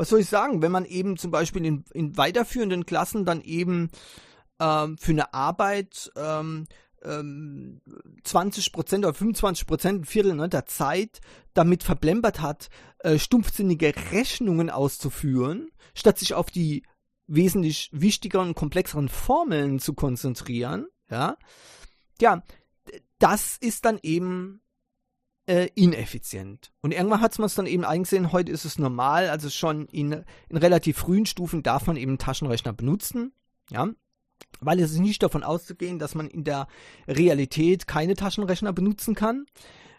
was soll ich sagen, wenn man eben zum Beispiel in, in weiterführenden Klassen dann eben ähm, für eine Arbeit ähm, ähm, 20% oder 25% ein Viertel ne, der Zeit damit verblempert hat, äh, stumpfsinnige Rechnungen auszuführen, statt sich auf die wesentlich wichtigeren und komplexeren Formeln zu konzentrieren, ja, ja, das ist dann eben äh, ineffizient. Und irgendwann hat man es dann eben eingesehen, heute ist es normal, also schon in, in relativ frühen Stufen darf man eben Taschenrechner benutzen, ja, weil es ist nicht davon auszugehen, dass man in der Realität keine Taschenrechner benutzen kann,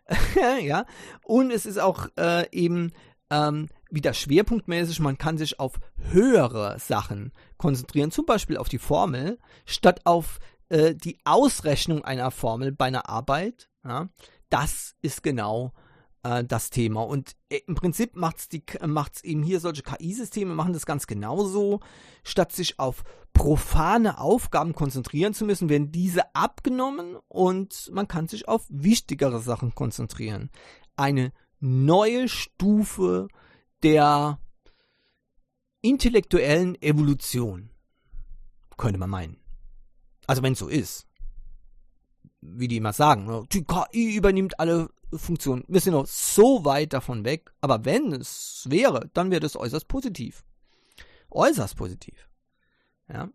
ja, und es ist auch äh, eben ähm, wieder schwerpunktmäßig, man kann sich auf höhere Sachen konzentrieren, zum Beispiel auf die Formel, statt auf äh, die Ausrechnung einer Formel bei einer Arbeit. Ja das ist genau äh, das Thema. Und äh, im Prinzip macht es eben hier solche KI-Systeme, machen das ganz genauso. Statt sich auf profane Aufgaben konzentrieren zu müssen, werden diese abgenommen und man kann sich auf wichtigere Sachen konzentrieren. Eine neue Stufe der intellektuellen Evolution, könnte man meinen. Also wenn es so ist wie die immer sagen, ne? die KI übernimmt alle Funktionen. Wir sind noch so weit davon weg, aber wenn es wäre, dann wäre das äußerst positiv. Äußerst positiv. Ja.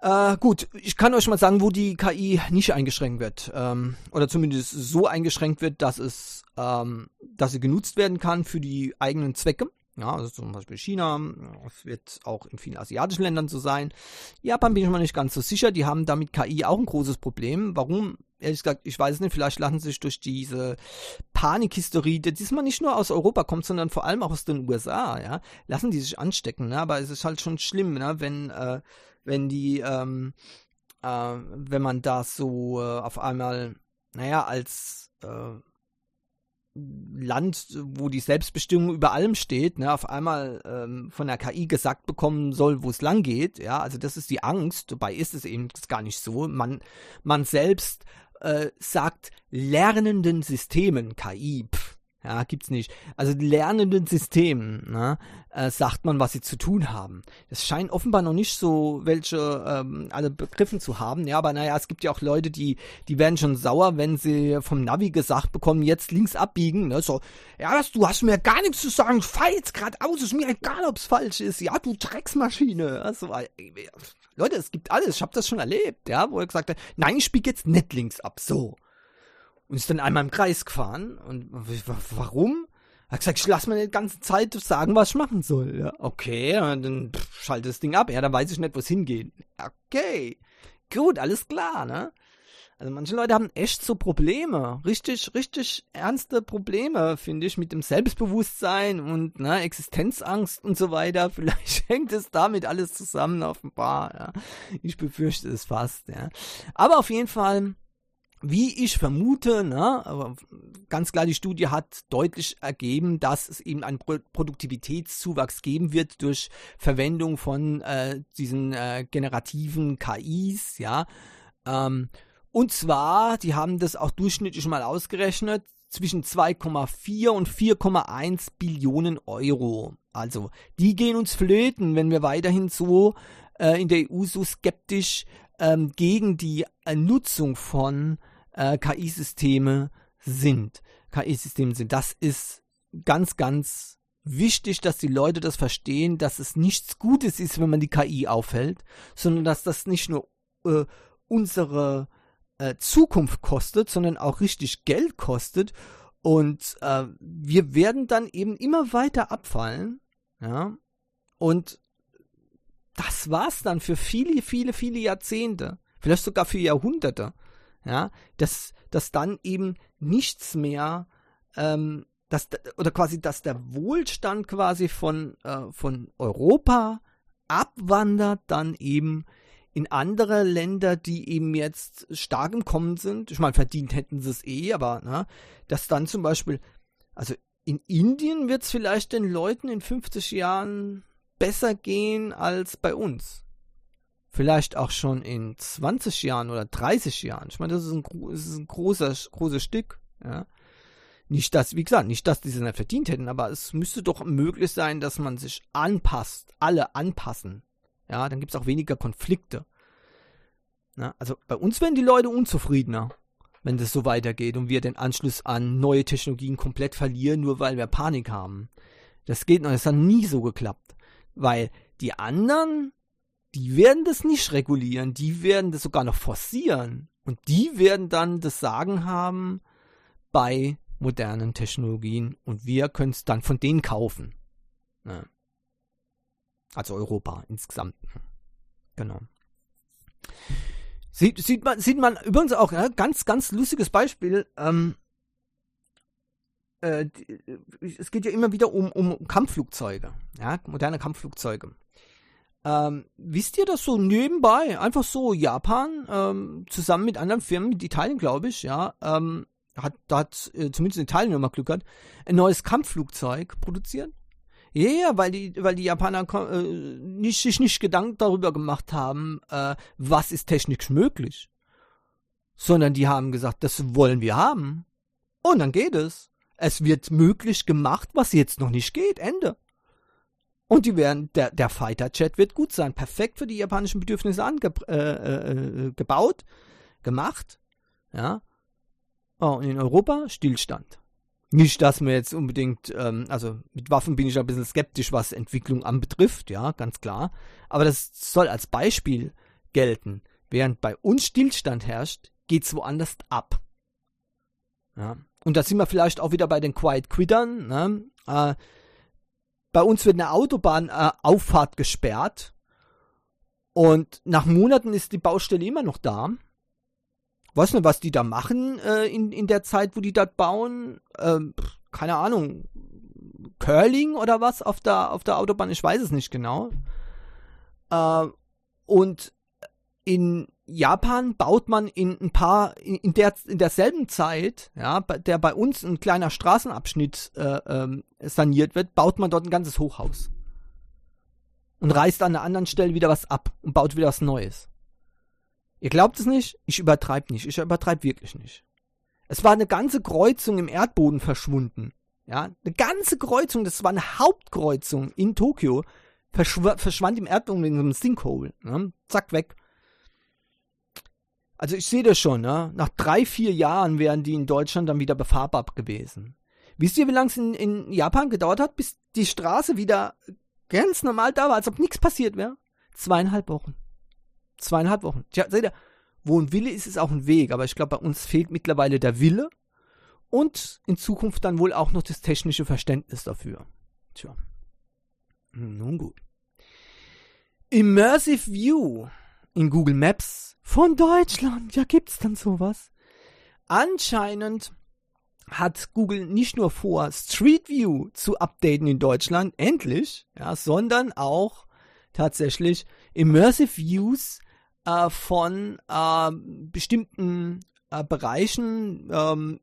Äh, gut, ich kann euch mal sagen, wo die KI nicht eingeschränkt wird. Ähm, oder zumindest so eingeschränkt wird, dass es, ähm, dass sie genutzt werden kann für die eigenen Zwecke. Ja, also zum Beispiel China, es wird auch in vielen asiatischen Ländern so sein. Japan bin ich mir nicht ganz so sicher, die haben damit KI auch ein großes Problem. Warum? Ehrlich gesagt, ich weiß es nicht, vielleicht lassen sie sich durch diese Panikhysterie, die diesmal nicht nur aus Europa kommt, sondern vor allem auch aus den USA, ja, lassen die sich anstecken, ne? aber es ist halt schon schlimm, ne? wenn, äh, wenn die, ähm, äh, wenn man das so äh, auf einmal, naja, als äh, Land, wo die Selbstbestimmung über allem steht, ne, auf einmal ähm, von der KI gesagt bekommen soll, wo es lang geht. Ja, also das ist die Angst. Dabei ist es eben gar nicht so. Man, man selbst äh, sagt lernenden Systemen, KI, pff, ja, gibt's nicht. Also lernenden Systemen, ne, äh, sagt man, was sie zu tun haben. Es scheint offenbar noch nicht so welche ähm, alle begriffen zu haben. Ja, aber naja, es gibt ja auch Leute, die, die werden schon sauer, wenn sie vom Navi gesagt bekommen, jetzt links abbiegen. Ne, so, ja, das, du hast mir gar nichts zu sagen, fahr jetzt geradeaus, ist mir egal, ob's falsch ist. Ja, du Drecksmaschine. Also, äh, Leute, es gibt alles. Ich habe das schon erlebt, ja, wo er gesagt hat, nein, ich bieg jetzt nicht links ab. So und ist dann einmal im Kreis gefahren. Und warum? Er hat gesagt, ich lass mir die ganze Zeit sagen, was ich machen soll. Ja, okay, dann schalte das Ding ab. Ja, dann weiß ich nicht, wo es hingeht. Okay, gut, alles klar, ne? Also manche Leute haben echt so Probleme, richtig, richtig ernste Probleme, finde ich, mit dem Selbstbewusstsein und ne, Existenzangst und so weiter. Vielleicht hängt es damit alles zusammen offenbar. Ja. Ich befürchte es fast. Ja. Aber auf jeden Fall, wie ich vermute, ne, ganz klar, die Studie hat deutlich ergeben, dass es eben einen Pro Produktivitätszuwachs geben wird durch Verwendung von äh, diesen äh, generativen KIs, ja. Ähm, und zwar, die haben das auch durchschnittlich mal ausgerechnet, zwischen 2,4 und 4,1 Billionen Euro. Also, die gehen uns flöten, wenn wir weiterhin so äh, in der EU so skeptisch ähm, gegen die äh, Nutzung von äh, KI-Systeme sind. KI-Systeme sind. Das ist ganz, ganz wichtig, dass die Leute das verstehen, dass es nichts Gutes ist, wenn man die KI aufhält, sondern dass das nicht nur äh, unsere äh, Zukunft kostet, sondern auch richtig Geld kostet. Und äh, wir werden dann eben immer weiter abfallen. Ja. Und das war's dann für viele, viele, viele Jahrzehnte. Vielleicht sogar für Jahrhunderte. Ja. Dass, dass dann eben nichts mehr ähm, dass, oder quasi, dass der Wohlstand quasi von, äh, von Europa abwandert dann eben in andere Länder, die eben jetzt stark im Kommen sind, ich meine, verdient hätten sie es eh, aber ne, dass dann zum Beispiel, also in Indien wird es vielleicht den Leuten in 50 Jahren besser gehen als bei uns. Vielleicht auch schon in 20 Jahren oder 30 Jahren. Ich meine, das ist ein, das ist ein großer, großes Stück. Ja. Nicht, dass, wie gesagt, nicht, dass diese nicht verdient hätten, aber es müsste doch möglich sein, dass man sich anpasst, alle anpassen ja, dann gibt es auch weniger Konflikte. Na, also bei uns werden die Leute unzufriedener, wenn das so weitergeht und wir den Anschluss an neue Technologien komplett verlieren, nur weil wir Panik haben. Das geht noch, das hat nie so geklappt. Weil die anderen, die werden das nicht regulieren, die werden das sogar noch forcieren. Und die werden dann das Sagen haben bei modernen Technologien und wir können es dann von denen kaufen. Ja. Also Europa insgesamt. Genau. Sieht, sieht, man, sieht man übrigens auch, ja, ganz, ganz lustiges Beispiel. Ähm, äh, es geht ja immer wieder um, um Kampfflugzeuge, ja, moderne Kampfflugzeuge. Ähm, wisst ihr das so nebenbei, einfach so Japan, ähm, zusammen mit anderen Firmen, mit Italien glaube ich, ja, ähm, hat, hat äh, zumindest in Italien immer Glück gehabt, ein neues Kampfflugzeug produziert. Ja, ja, weil die, weil die Japaner äh, nicht, sich nicht Gedanken darüber gemacht haben, äh, was ist technisch möglich. Sondern die haben gesagt, das wollen wir haben. Und dann geht es. Es wird möglich gemacht, was jetzt noch nicht geht. Ende. Und die werden, der, der Fighter-Chat wird gut sein. Perfekt für die japanischen Bedürfnisse angebaut, äh, äh, gemacht. Ja. Oh, und in Europa Stillstand. Nicht, dass mir jetzt unbedingt, ähm, also mit Waffen bin ich ein bisschen skeptisch, was Entwicklung anbetrifft, ja, ganz klar. Aber das soll als Beispiel gelten. Während bei uns Stillstand herrscht, geht's woanders ab. Ja. Und da sind wir vielleicht auch wieder bei den Quiet Quittern. Ne? Äh, bei uns wird eine Autobahnauffahrt äh, gesperrt und nach Monaten ist die Baustelle immer noch da weiß nicht, was die da machen äh, in, in der Zeit, wo die dort bauen. Ähm, keine Ahnung. Curling oder was auf der, auf der Autobahn, ich weiß es nicht genau. Äh, und in Japan baut man in ein paar, in, der, in derselben Zeit, ja, der bei uns ein kleiner Straßenabschnitt äh, ähm, saniert wird, baut man dort ein ganzes Hochhaus. Und reißt an einer anderen Stelle wieder was ab und baut wieder was Neues. Ihr glaubt es nicht? Ich übertreibe nicht. Ich übertreibe wirklich nicht. Es war eine ganze Kreuzung im Erdboden verschwunden. Ja, eine ganze Kreuzung, das war eine Hauptkreuzung in Tokio, verschw verschwand im Erdboden in einem Sinkhole. Ne? Zack, weg. Also ich sehe das schon, ne? nach drei, vier Jahren wären die in Deutschland dann wieder befahrbar gewesen. Wisst ihr, wie lange es in, in Japan gedauert hat, bis die Straße wieder ganz normal da war, als ob nichts passiert wäre? Zweieinhalb Wochen. Zweieinhalb Wochen. Tja, seht ihr, wo ein Wille ist, ist auch ein Weg. Aber ich glaube, bei uns fehlt mittlerweile der Wille und in Zukunft dann wohl auch noch das technische Verständnis dafür. Tja. Nun gut. Immersive View in Google Maps von Deutschland. Ja, gibt's dann sowas? Anscheinend hat Google nicht nur vor, Street View zu updaten in Deutschland, endlich, ja, sondern auch tatsächlich Immersive Views äh, von äh, bestimmten äh, Bereichen ähm,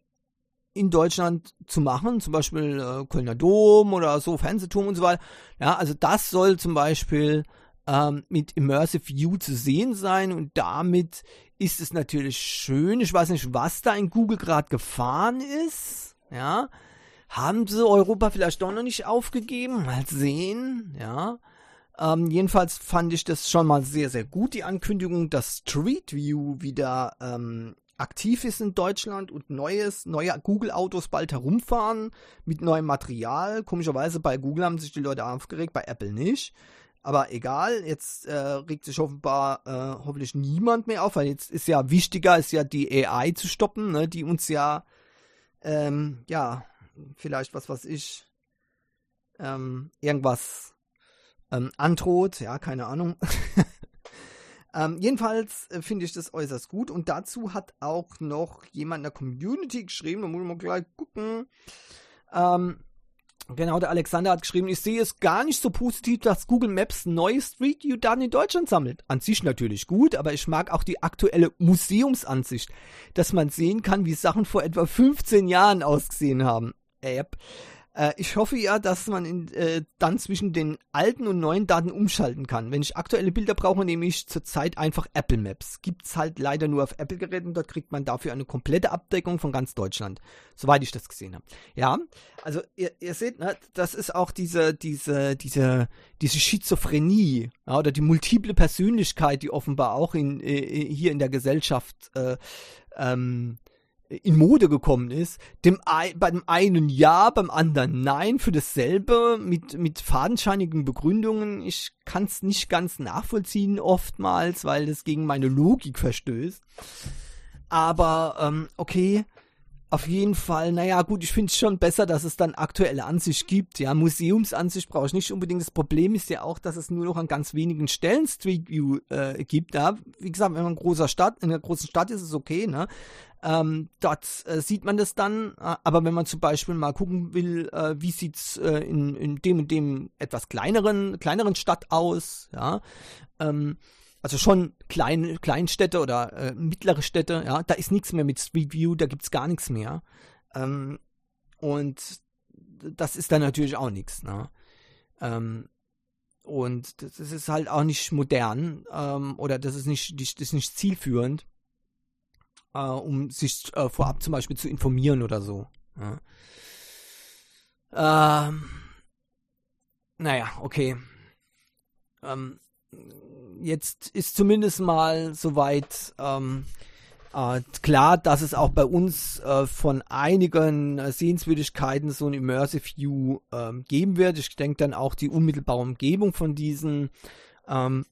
in Deutschland zu machen, zum Beispiel äh, Kölner Dom oder so, Fernsehturm und so weiter. Ja, also das soll zum Beispiel ähm, mit Immersive View zu sehen sein und damit ist es natürlich schön. Ich weiß nicht, was da in Google gerade gefahren ist. Ja, haben sie Europa vielleicht doch noch nicht aufgegeben? Mal sehen. Ja. Ähm, jedenfalls fand ich das schon mal sehr, sehr gut, die Ankündigung, dass Street View wieder ähm, aktiv ist in Deutschland und neues, neue Google-Autos bald herumfahren mit neuem Material. Komischerweise bei Google haben sich die Leute aufgeregt, bei Apple nicht. Aber egal, jetzt äh, regt sich offenbar äh, hoffentlich niemand mehr auf, weil jetzt ist ja wichtiger, ist ja die AI zu stoppen, ne, die uns ja, ähm, ja, vielleicht was was ich, ähm, irgendwas ähm, androht, ja, keine Ahnung. ähm, jedenfalls äh, finde ich das äußerst gut und dazu hat auch noch jemand in der Community geschrieben, da muss mal gleich gucken. Ähm, Genau, der Alexander hat geschrieben, ich sehe es gar nicht so positiv, dass Google Maps neue Street View Daten in Deutschland sammelt. An sich natürlich gut, aber ich mag auch die aktuelle Museumsansicht, dass man sehen kann, wie Sachen vor etwa 15 Jahren ausgesehen haben. App. Äh, ich hoffe ja, dass man in, äh, dann zwischen den alten und neuen Daten umschalten kann. Wenn ich aktuelle Bilder brauche, nehme ich zurzeit einfach Apple Maps. Gibt's halt leider nur auf Apple-Geräten. Dort kriegt man dafür eine komplette Abdeckung von ganz Deutschland. Soweit ich das gesehen habe. Ja, also ihr, ihr seht, ne, das ist auch diese, diese, diese, diese Schizophrenie ja, oder die multiple Persönlichkeit, die offenbar auch in, äh, hier in der Gesellschaft äh, ähm, in Mode gekommen ist, dem bei dem einen ja, beim anderen nein, für dasselbe mit, mit fadenscheinigen Begründungen. Ich kann es nicht ganz nachvollziehen oftmals, weil das gegen meine Logik verstößt. Aber ähm, okay, auf jeden Fall, naja, gut, ich finde es schon besser, dass es dann aktuelle Ansicht gibt. Ja, Museumsansicht brauche ich nicht unbedingt. Das Problem ist ja auch, dass es nur noch an ganz wenigen Stellen Street View äh, gibt. Ja, wie gesagt, wenn man in, großer Stadt, in einer großen Stadt ist, ist es okay, ne? Ähm, dort äh, sieht man das dann, äh, aber wenn man zum Beispiel mal gucken will, äh, wie sieht's äh, in, in dem und dem etwas kleineren, kleineren Stadt aus, ja, ähm, also schon kleine Kleinstädte oder äh, mittlere Städte, ja, da ist nichts mehr mit Street View, da gibt's gar nichts mehr. Ähm, und das ist dann natürlich auch nichts, ne? Ähm, und das ist halt auch nicht modern ähm, oder das ist nicht, das ist nicht zielführend äh, um sich äh, vorab zum Beispiel zu informieren oder so. Ja. Ähm, naja, okay. Ähm, jetzt ist zumindest mal soweit ähm, äh, klar, dass es auch bei uns äh, von einigen äh, Sehenswürdigkeiten so ein Immersive View ähm, geben wird. Ich denke dann auch die unmittelbare Umgebung von diesen ähm,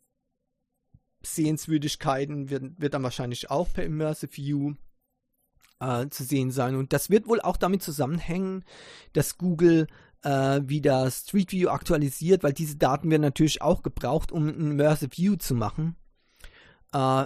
Sehenswürdigkeiten wird, wird dann wahrscheinlich auch per Immersive View äh, zu sehen sein. Und das wird wohl auch damit zusammenhängen, dass Google äh, wieder Street View aktualisiert, weil diese Daten werden natürlich auch gebraucht, um ein Immersive View zu machen. Äh,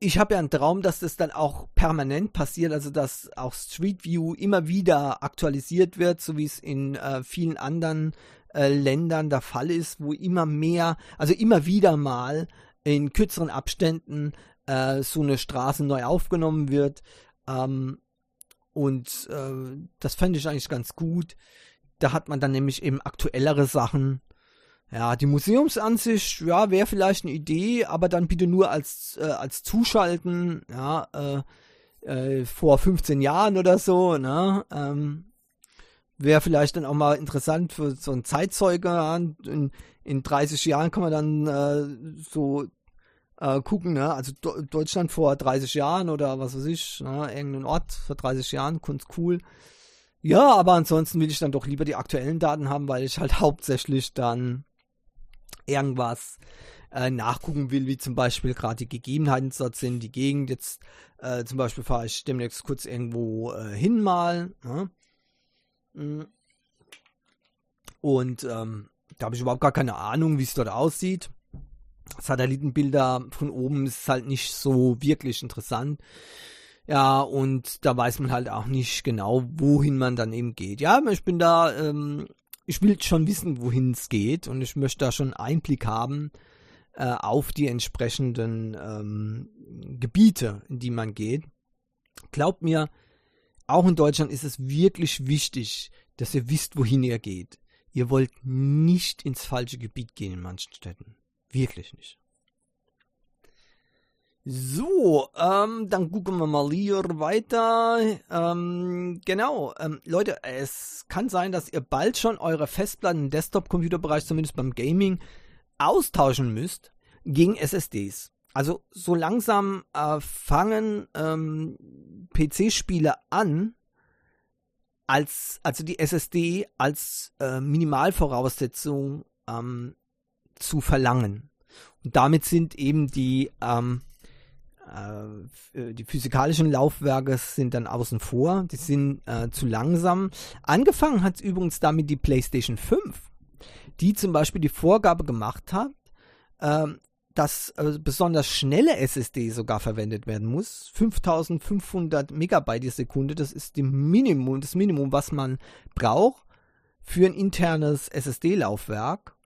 ich habe ja einen Traum, dass das dann auch permanent passiert, also dass auch Street View immer wieder aktualisiert wird, so wie es in äh, vielen anderen äh, Ländern der Fall ist, wo immer mehr, also immer wieder mal in kürzeren Abständen äh, so eine Straße neu aufgenommen wird. Ähm, und äh, das fände ich eigentlich ganz gut. Da hat man dann nämlich eben aktuellere Sachen. Ja, die Museumsansicht, ja, wäre vielleicht eine Idee, aber dann bitte nur als, äh, als Zuschalten, ja, äh, äh, vor 15 Jahren oder so, ne? Ähm, Wäre vielleicht dann auch mal interessant für so einen Zeitzeuge. In, in 30 Jahren kann man dann äh, so äh, gucken, ne? Also Do Deutschland vor 30 Jahren oder was weiß ich, ne? irgendein Ort vor 30 Jahren, Kunst cool. Ja, aber ansonsten will ich dann doch lieber die aktuellen Daten haben, weil ich halt hauptsächlich dann irgendwas äh, nachgucken will, wie zum Beispiel gerade die Gegebenheiten dort sind, die Gegend. Jetzt äh, zum Beispiel fahre ich demnächst kurz irgendwo äh, hin mal. Ja? Mm. Und ähm, da habe ich überhaupt gar keine Ahnung, wie es dort aussieht. Satellitenbilder von oben ist halt nicht so wirklich interessant. Ja, und da weiß man halt auch nicht genau, wohin man dann eben geht. Ja, ich bin da, ähm, ich will schon wissen, wohin es geht und ich möchte da schon Einblick haben äh, auf die entsprechenden ähm, Gebiete, in die man geht. Glaubt mir, auch in Deutschland ist es wirklich wichtig, dass ihr wisst, wohin ihr geht. Ihr wollt nicht ins falsche Gebiet gehen in manchen Städten. Wirklich nicht. So, ähm, dann gucken wir mal hier weiter. Ähm, genau, ähm, Leute, es kann sein, dass ihr bald schon eure Festplatten im Desktop-Computerbereich, zumindest beim Gaming, austauschen müsst gegen SSDs. Also so langsam äh, fangen ähm, PC-Spiele an, als also die SSD als äh, Minimalvoraussetzung ähm, zu verlangen. Und damit sind eben die ähm, äh, die physikalischen Laufwerke sind dann außen vor, die sind äh, zu langsam. Angefangen hat übrigens damit die PlayStation 5, die zum Beispiel die Vorgabe gemacht hat, äh, dass besonders schnelle SSD sogar verwendet werden muss. 5500 Megabyte die Sekunde, das ist die Minimum, das Minimum, was man braucht für ein internes SSD-Laufwerk.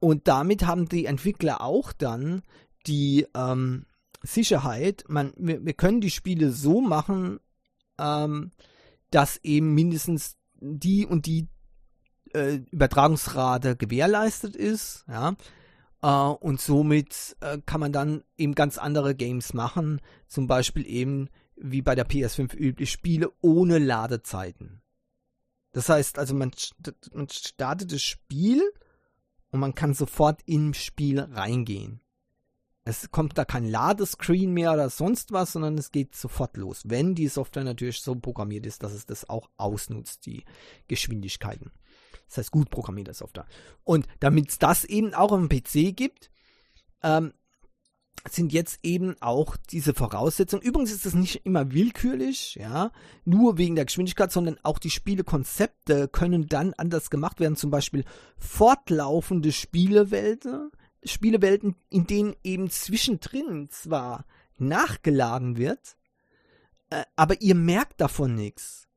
Und damit haben die Entwickler auch dann die ähm, Sicherheit, man, wir, wir, können die Spiele so machen, ähm, dass eben mindestens die und die äh, Übertragungsrate gewährleistet ist, ja. Äh, und somit äh, kann man dann eben ganz andere Games machen, zum Beispiel eben wie bei der PS5 üblich Spiele ohne Ladezeiten. Das heißt also, man, man startet das Spiel und man kann sofort im Spiel reingehen. Es kommt da kein Ladescreen mehr oder sonst was, sondern es geht sofort los, wenn die Software natürlich so programmiert ist, dass es das auch ausnutzt, die Geschwindigkeiten. Das heißt, gut programmierte Software. Und damit es das eben auch auf dem PC gibt, ähm, sind jetzt eben auch diese Voraussetzungen. Übrigens ist das nicht immer willkürlich, ja, nur wegen der Geschwindigkeit, sondern auch die Spielekonzepte können dann anders gemacht werden. Zum Beispiel fortlaufende Spielewelten, Spielewelten, in denen eben zwischendrin zwar nachgeladen wird, äh, aber ihr merkt davon nichts.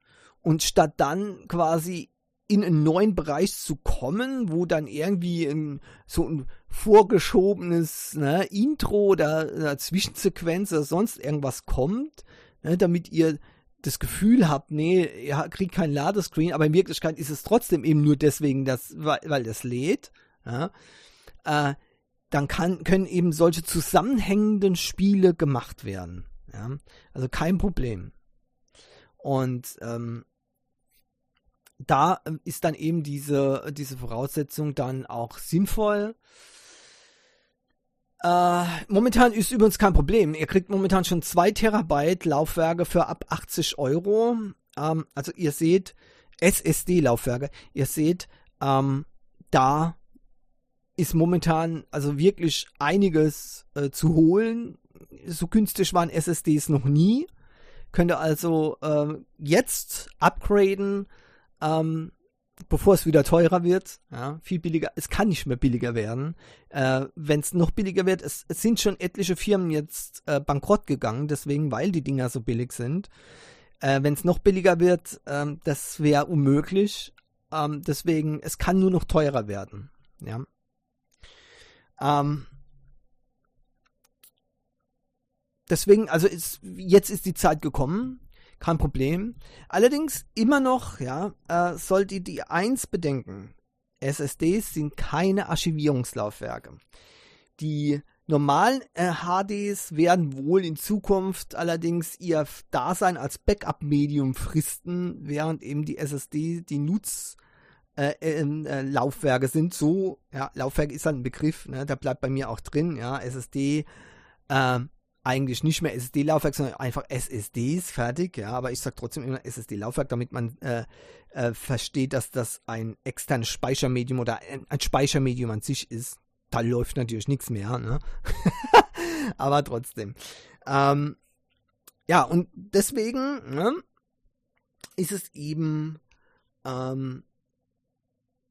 Und statt dann quasi in einen neuen Bereich zu kommen, wo dann irgendwie ein, so ein vorgeschobenes ne, Intro oder eine Zwischensequenz oder sonst irgendwas kommt, ne, damit ihr das Gefühl habt, nee, ihr kriegt kein Ladescreen, aber in Wirklichkeit ist es trotzdem eben nur deswegen, dass, weil, weil das lädt. Ja, äh, dann kann, können eben solche zusammenhängenden Spiele gemacht werden. Ja, also kein Problem. Und ähm, da ähm, ist dann eben diese, diese Voraussetzung dann auch sinnvoll. Äh, momentan ist übrigens kein Problem. Ihr kriegt momentan schon 2 Terabyte Laufwerke für ab 80 Euro. Ähm, also ihr seht SSD-Laufwerke. Ihr seht, ähm, da ist momentan also wirklich einiges äh, zu holen. So günstig waren SSDs noch nie. Könnt ihr also äh, jetzt upgraden ähm, bevor es wieder teurer wird, ja, viel billiger, es kann nicht mehr billiger werden. Äh, Wenn es noch billiger wird, es, es, sind schon etliche Firmen jetzt äh, bankrott gegangen, deswegen, weil die Dinger so billig sind. Äh, Wenn es noch billiger wird, ähm, das wäre unmöglich. Ähm, deswegen, es kann nur noch teurer werden. Ja. Ähm, deswegen, also ist, jetzt ist die Zeit gekommen, kein Problem. Allerdings immer noch, ja, äh, sollt ihr die eins bedenken. SSDs sind keine Archivierungslaufwerke. Die normalen äh, HDs werden wohl in Zukunft allerdings ihr Dasein als Backup-Medium fristen, während eben die SSD die Nutz äh, ähm, äh, Laufwerke sind so, ja, Laufwerk ist halt ein Begriff, ne, der bleibt bei mir auch drin, ja, SSD, äh, eigentlich nicht mehr SSD-Laufwerk, sondern einfach SSDs fertig, ja, aber ich sage trotzdem immer SSD-Laufwerk, damit man äh, äh, versteht, dass das ein externes Speichermedium oder ein, ein, Speichermedium an sich ist. da läuft natürlich nichts mehr, ne? Aber trotzdem. Ähm, ja, und deswegen ne, ist es eben ähm,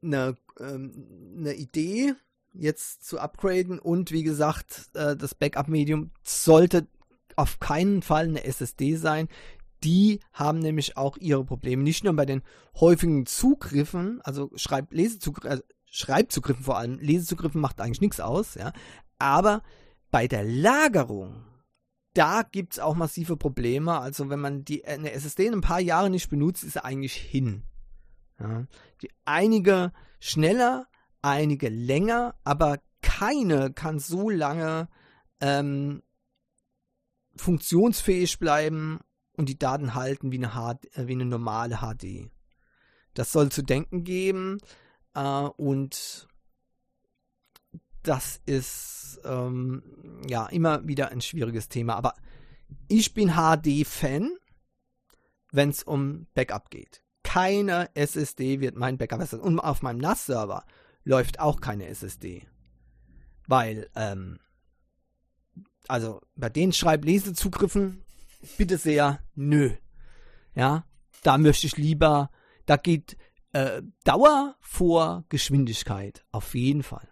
eine, ähm, eine Idee, jetzt zu upgraden und wie gesagt, äh, das Backup-Medium sollte auf keinen Fall eine SSD sein. Die haben nämlich auch ihre Probleme. Nicht nur bei den häufigen Zugriffen, also Schreib Lesezugriffen, also Schreibzugriffen vor allem, Lesezugriffen macht eigentlich nichts aus, ja. Aber bei der Lagerung, da gibt es auch massive Probleme. Also wenn man die eine SSD in ein paar Jahren nicht benutzt, ist sie eigentlich hin. Ja. Die, einige schneller, einige länger, aber keine kann so lange ähm, funktionsfähig bleiben und die Daten halten wie eine, HD, äh, wie eine normale HD. Das soll zu denken geben äh, und das ist ähm, ja immer wieder ein schwieriges Thema. Aber ich bin HD-Fan, wenn es um Backup geht. Keine SSD wird mein Backup ersetzen. Und auf meinem NAS-Server läuft auch keine SSD. Weil, ähm, also bei den Schreib-Lesezugriffen, bitte sehr, nö. Ja, da möchte ich lieber, da geht äh, Dauer vor Geschwindigkeit, auf jeden Fall.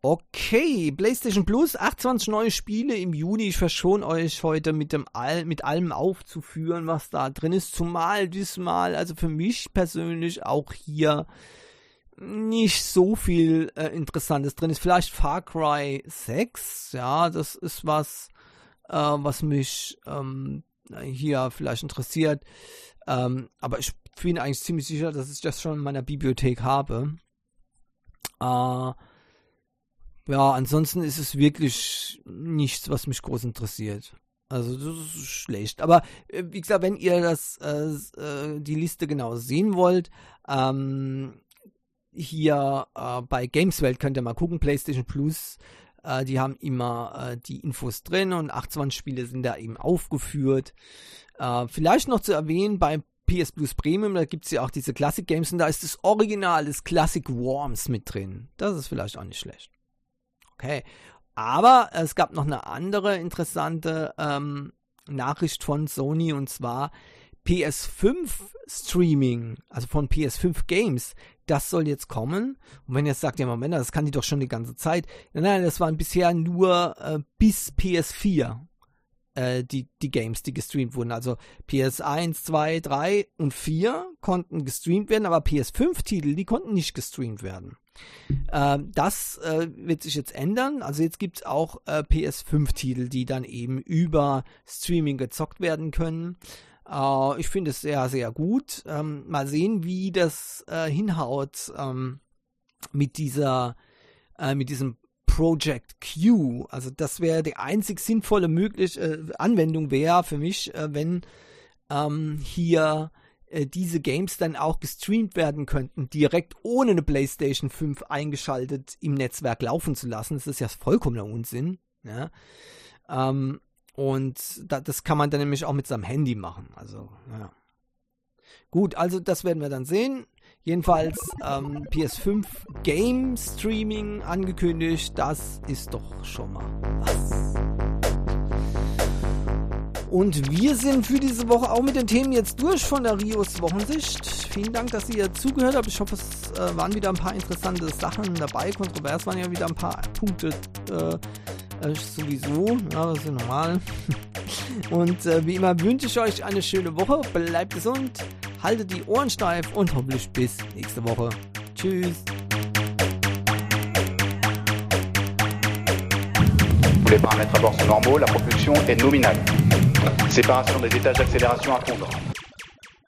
Okay, PlayStation Plus, 28 neue Spiele im Juni. Ich verschone euch heute mit, dem All, mit allem aufzuführen, was da drin ist. Zumal diesmal, also für mich persönlich auch hier nicht so viel äh, Interessantes drin ist. Vielleicht Far Cry 6, ja, das ist was, äh, was mich ähm, hier vielleicht interessiert. Ähm, aber ich bin eigentlich ziemlich sicher, dass ich das schon in meiner Bibliothek habe. Äh, ja, ansonsten ist es wirklich nichts, was mich groß interessiert. Also das ist schlecht. Aber äh, wie gesagt, wenn ihr das äh, äh, die Liste genau sehen wollt, ähm, hier äh, bei Gameswelt könnt ihr mal gucken, PlayStation Plus. Äh, die haben immer äh, die Infos drin und 28 Spiele sind da eben aufgeführt. vielleicht noch zu erwähnen, bei PS Plus Premium, da gibt es ja auch diese Classic Games und da ist das Original, das Classic Worms mit drin. Das ist vielleicht auch nicht schlecht. Okay. Aber es gab noch eine andere interessante ähm, Nachricht von Sony und zwar PS5 Streaming, also von PS5 Games, das soll jetzt kommen. Und wenn ihr jetzt sagt, ja Moment, das kann die doch schon die ganze Zeit. Nein, nein, das waren bisher nur äh, bis PS4 äh, die, die Games, die gestreamt wurden. Also PS1, 2, 3 und 4 konnten gestreamt werden, aber PS5-Titel, die konnten nicht gestreamt werden. Äh, das äh, wird sich jetzt ändern. Also jetzt gibt es auch äh, PS5-Titel, die dann eben über Streaming gezockt werden können. Äh, ich finde es sehr, sehr gut. Ähm, mal sehen, wie das hinhaut ähm, mit dieser, mit diesem Project Q. Also das wäre die einzig sinnvolle möglich Anwendung wäre für mich, wenn ähm, hier äh, diese Games dann auch gestreamt werden könnten, direkt ohne eine PlayStation 5 eingeschaltet im Netzwerk laufen zu lassen. Das ist ja vollkommener Unsinn. Ja? Ähm, und da, das kann man dann nämlich auch mit seinem Handy machen. Also, ja. Gut, also das werden wir dann sehen. Jedenfalls ähm, PS5 Game Streaming angekündigt. Das ist doch schon mal was. Und wir sind für diese Woche auch mit den Themen jetzt durch von der Rios Wochensicht. Vielen Dank, dass ihr zugehört habt. Ich hoffe, es äh, waren wieder ein paar interessante Sachen dabei. Kontrovers waren ja wieder ein paar Punkte äh, äh, sowieso. Ja, das ist normal. Und äh, wie immer wünsche ich euch eine schöne Woche. Bleibt gesund, haltet die Ohren steif und hoffentlich bis nächste Woche. Tschüss.
Les paramètres à bord sont normaux, la propulsion est nominale. Séparation des étages d'accélération à fondre.